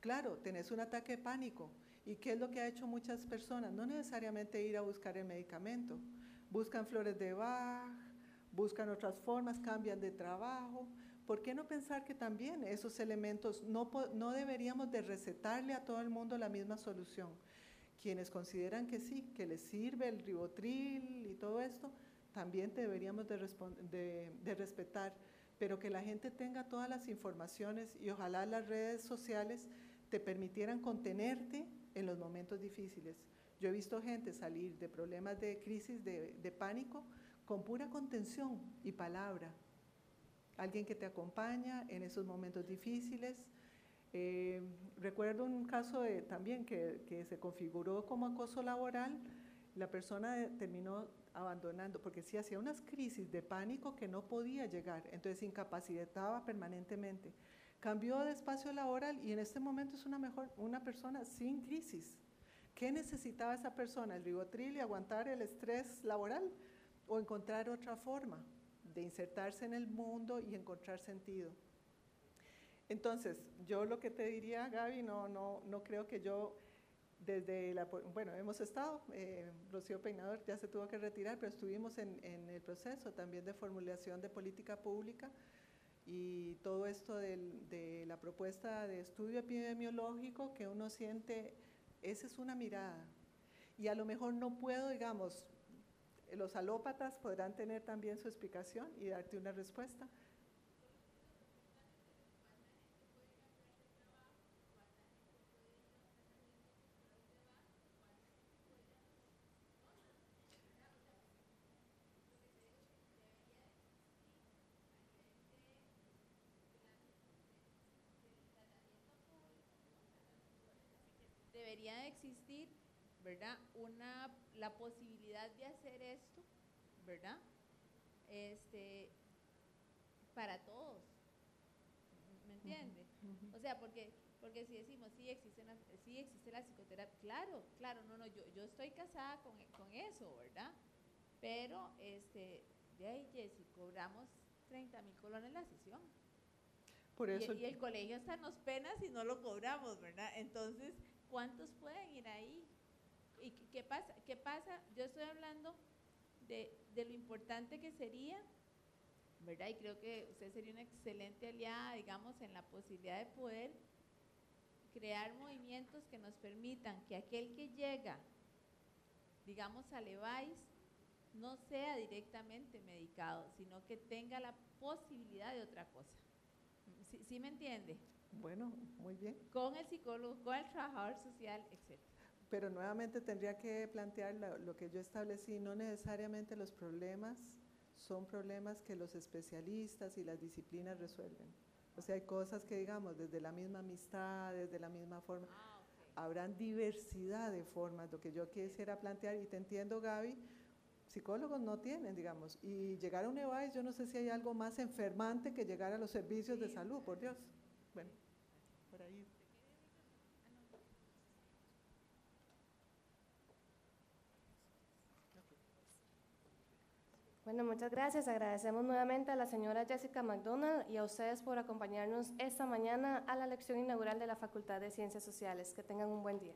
Claro, tenés un ataque de pánico. ¿Y qué es lo que ha hecho muchas personas? No necesariamente ir a buscar el medicamento, buscan flores de Bach, buscan otras formas, cambian de trabajo. ¿Por qué no pensar que también esos elementos no, no deberíamos de recetarle a todo el mundo la misma solución? Quienes consideran que sí, que les sirve el ribotril y todo esto, también deberíamos de, respetar, pero que la gente tenga todas las informaciones y ojalá las redes sociales te permitieran contenerte en los momentos difíciles. Yo he visto gente salir de problemas de crisis, de, pánico, con pura contención y palabra. Alguien que te acompaña en esos momentos difíciles. Eh, recuerdo un caso también que, se configuró como acoso laboral. La persona terminó abandonando, porque sí hacía unas crisis de pánico que no podía llegar, entonces incapacitaba permanentemente. Cambió de espacio laboral y en este momento es una, mejor, una persona sin crisis. ¿Qué necesitaba esa persona? ¿El ribotril y aguantar el estrés laboral? ¿O encontrar otra forma de insertarse en el mundo y encontrar sentido? Entonces, yo lo que te diría, Gaby, no, no, no creo que yo desde la, bueno, hemos estado, eh, Rocío Peinador ya se tuvo que retirar, pero estuvimos en, en, el proceso también de formulación de política pública y todo esto del, de la propuesta de estudio epidemiológico que uno siente esa es una mirada. Y a lo mejor no puedo, digamos, los alópatas podrán tener también su explicación y darte una respuesta. Debería de existir, ¿verdad? Una, la posibilidad de hacer esto, ¿verdad? Este, para todos, ¿me entiende? O sea, porque, porque si decimos, sí existe, la, sí existe la psicoterapia, claro, claro, no, no, yo, yo estoy casada con, con eso, ¿verdad? Pero, este, de ahí, Jessy, cobramos 30 mil colones la sesión. Por Y- eso, y, el colegio hasta nos pena si no lo cobramos, ¿verdad? Entonces, ¿cuántos pueden ir ahí? ¿Y qué- pasa? ¿Qué pasa? Yo estoy hablando de, de lo importante que sería, ¿verdad? Y creo que usted sería una excelente aliada, digamos, en la posibilidad de poder crear movimientos que nos permitan que aquel que llega, digamos, a Levi's, no sea directamente medicado, sino que tenga la posibilidad de otra cosa. ¿Sí, sí me entiende? Bueno, muy bien. Con el psicólogo, con el trabajador social, etc. Pero nuevamente tendría que plantear la- lo que yo establecí, no necesariamente los problemas son problemas que los especialistas y las disciplinas resuelven. O sea, hay cosas que digamos desde la misma amistad, desde la misma forma, habrán diversidad de formas, lo que yo quisiera plantear, y te entiendo Gaby, psicólogos no tienen, digamos, y llegar a un EVAIS, yo no sé si hay algo más enfermante que llegar a los servicios de salud, por Dios. Bueno, por ahí. Bueno, muchas gracias. Agradecemos nuevamente a la señora Jessica McDonald y a ustedes por acompañarnos esta mañana a la lección inaugural de la Facultad de Ciencias Sociales. Que tengan un buen día.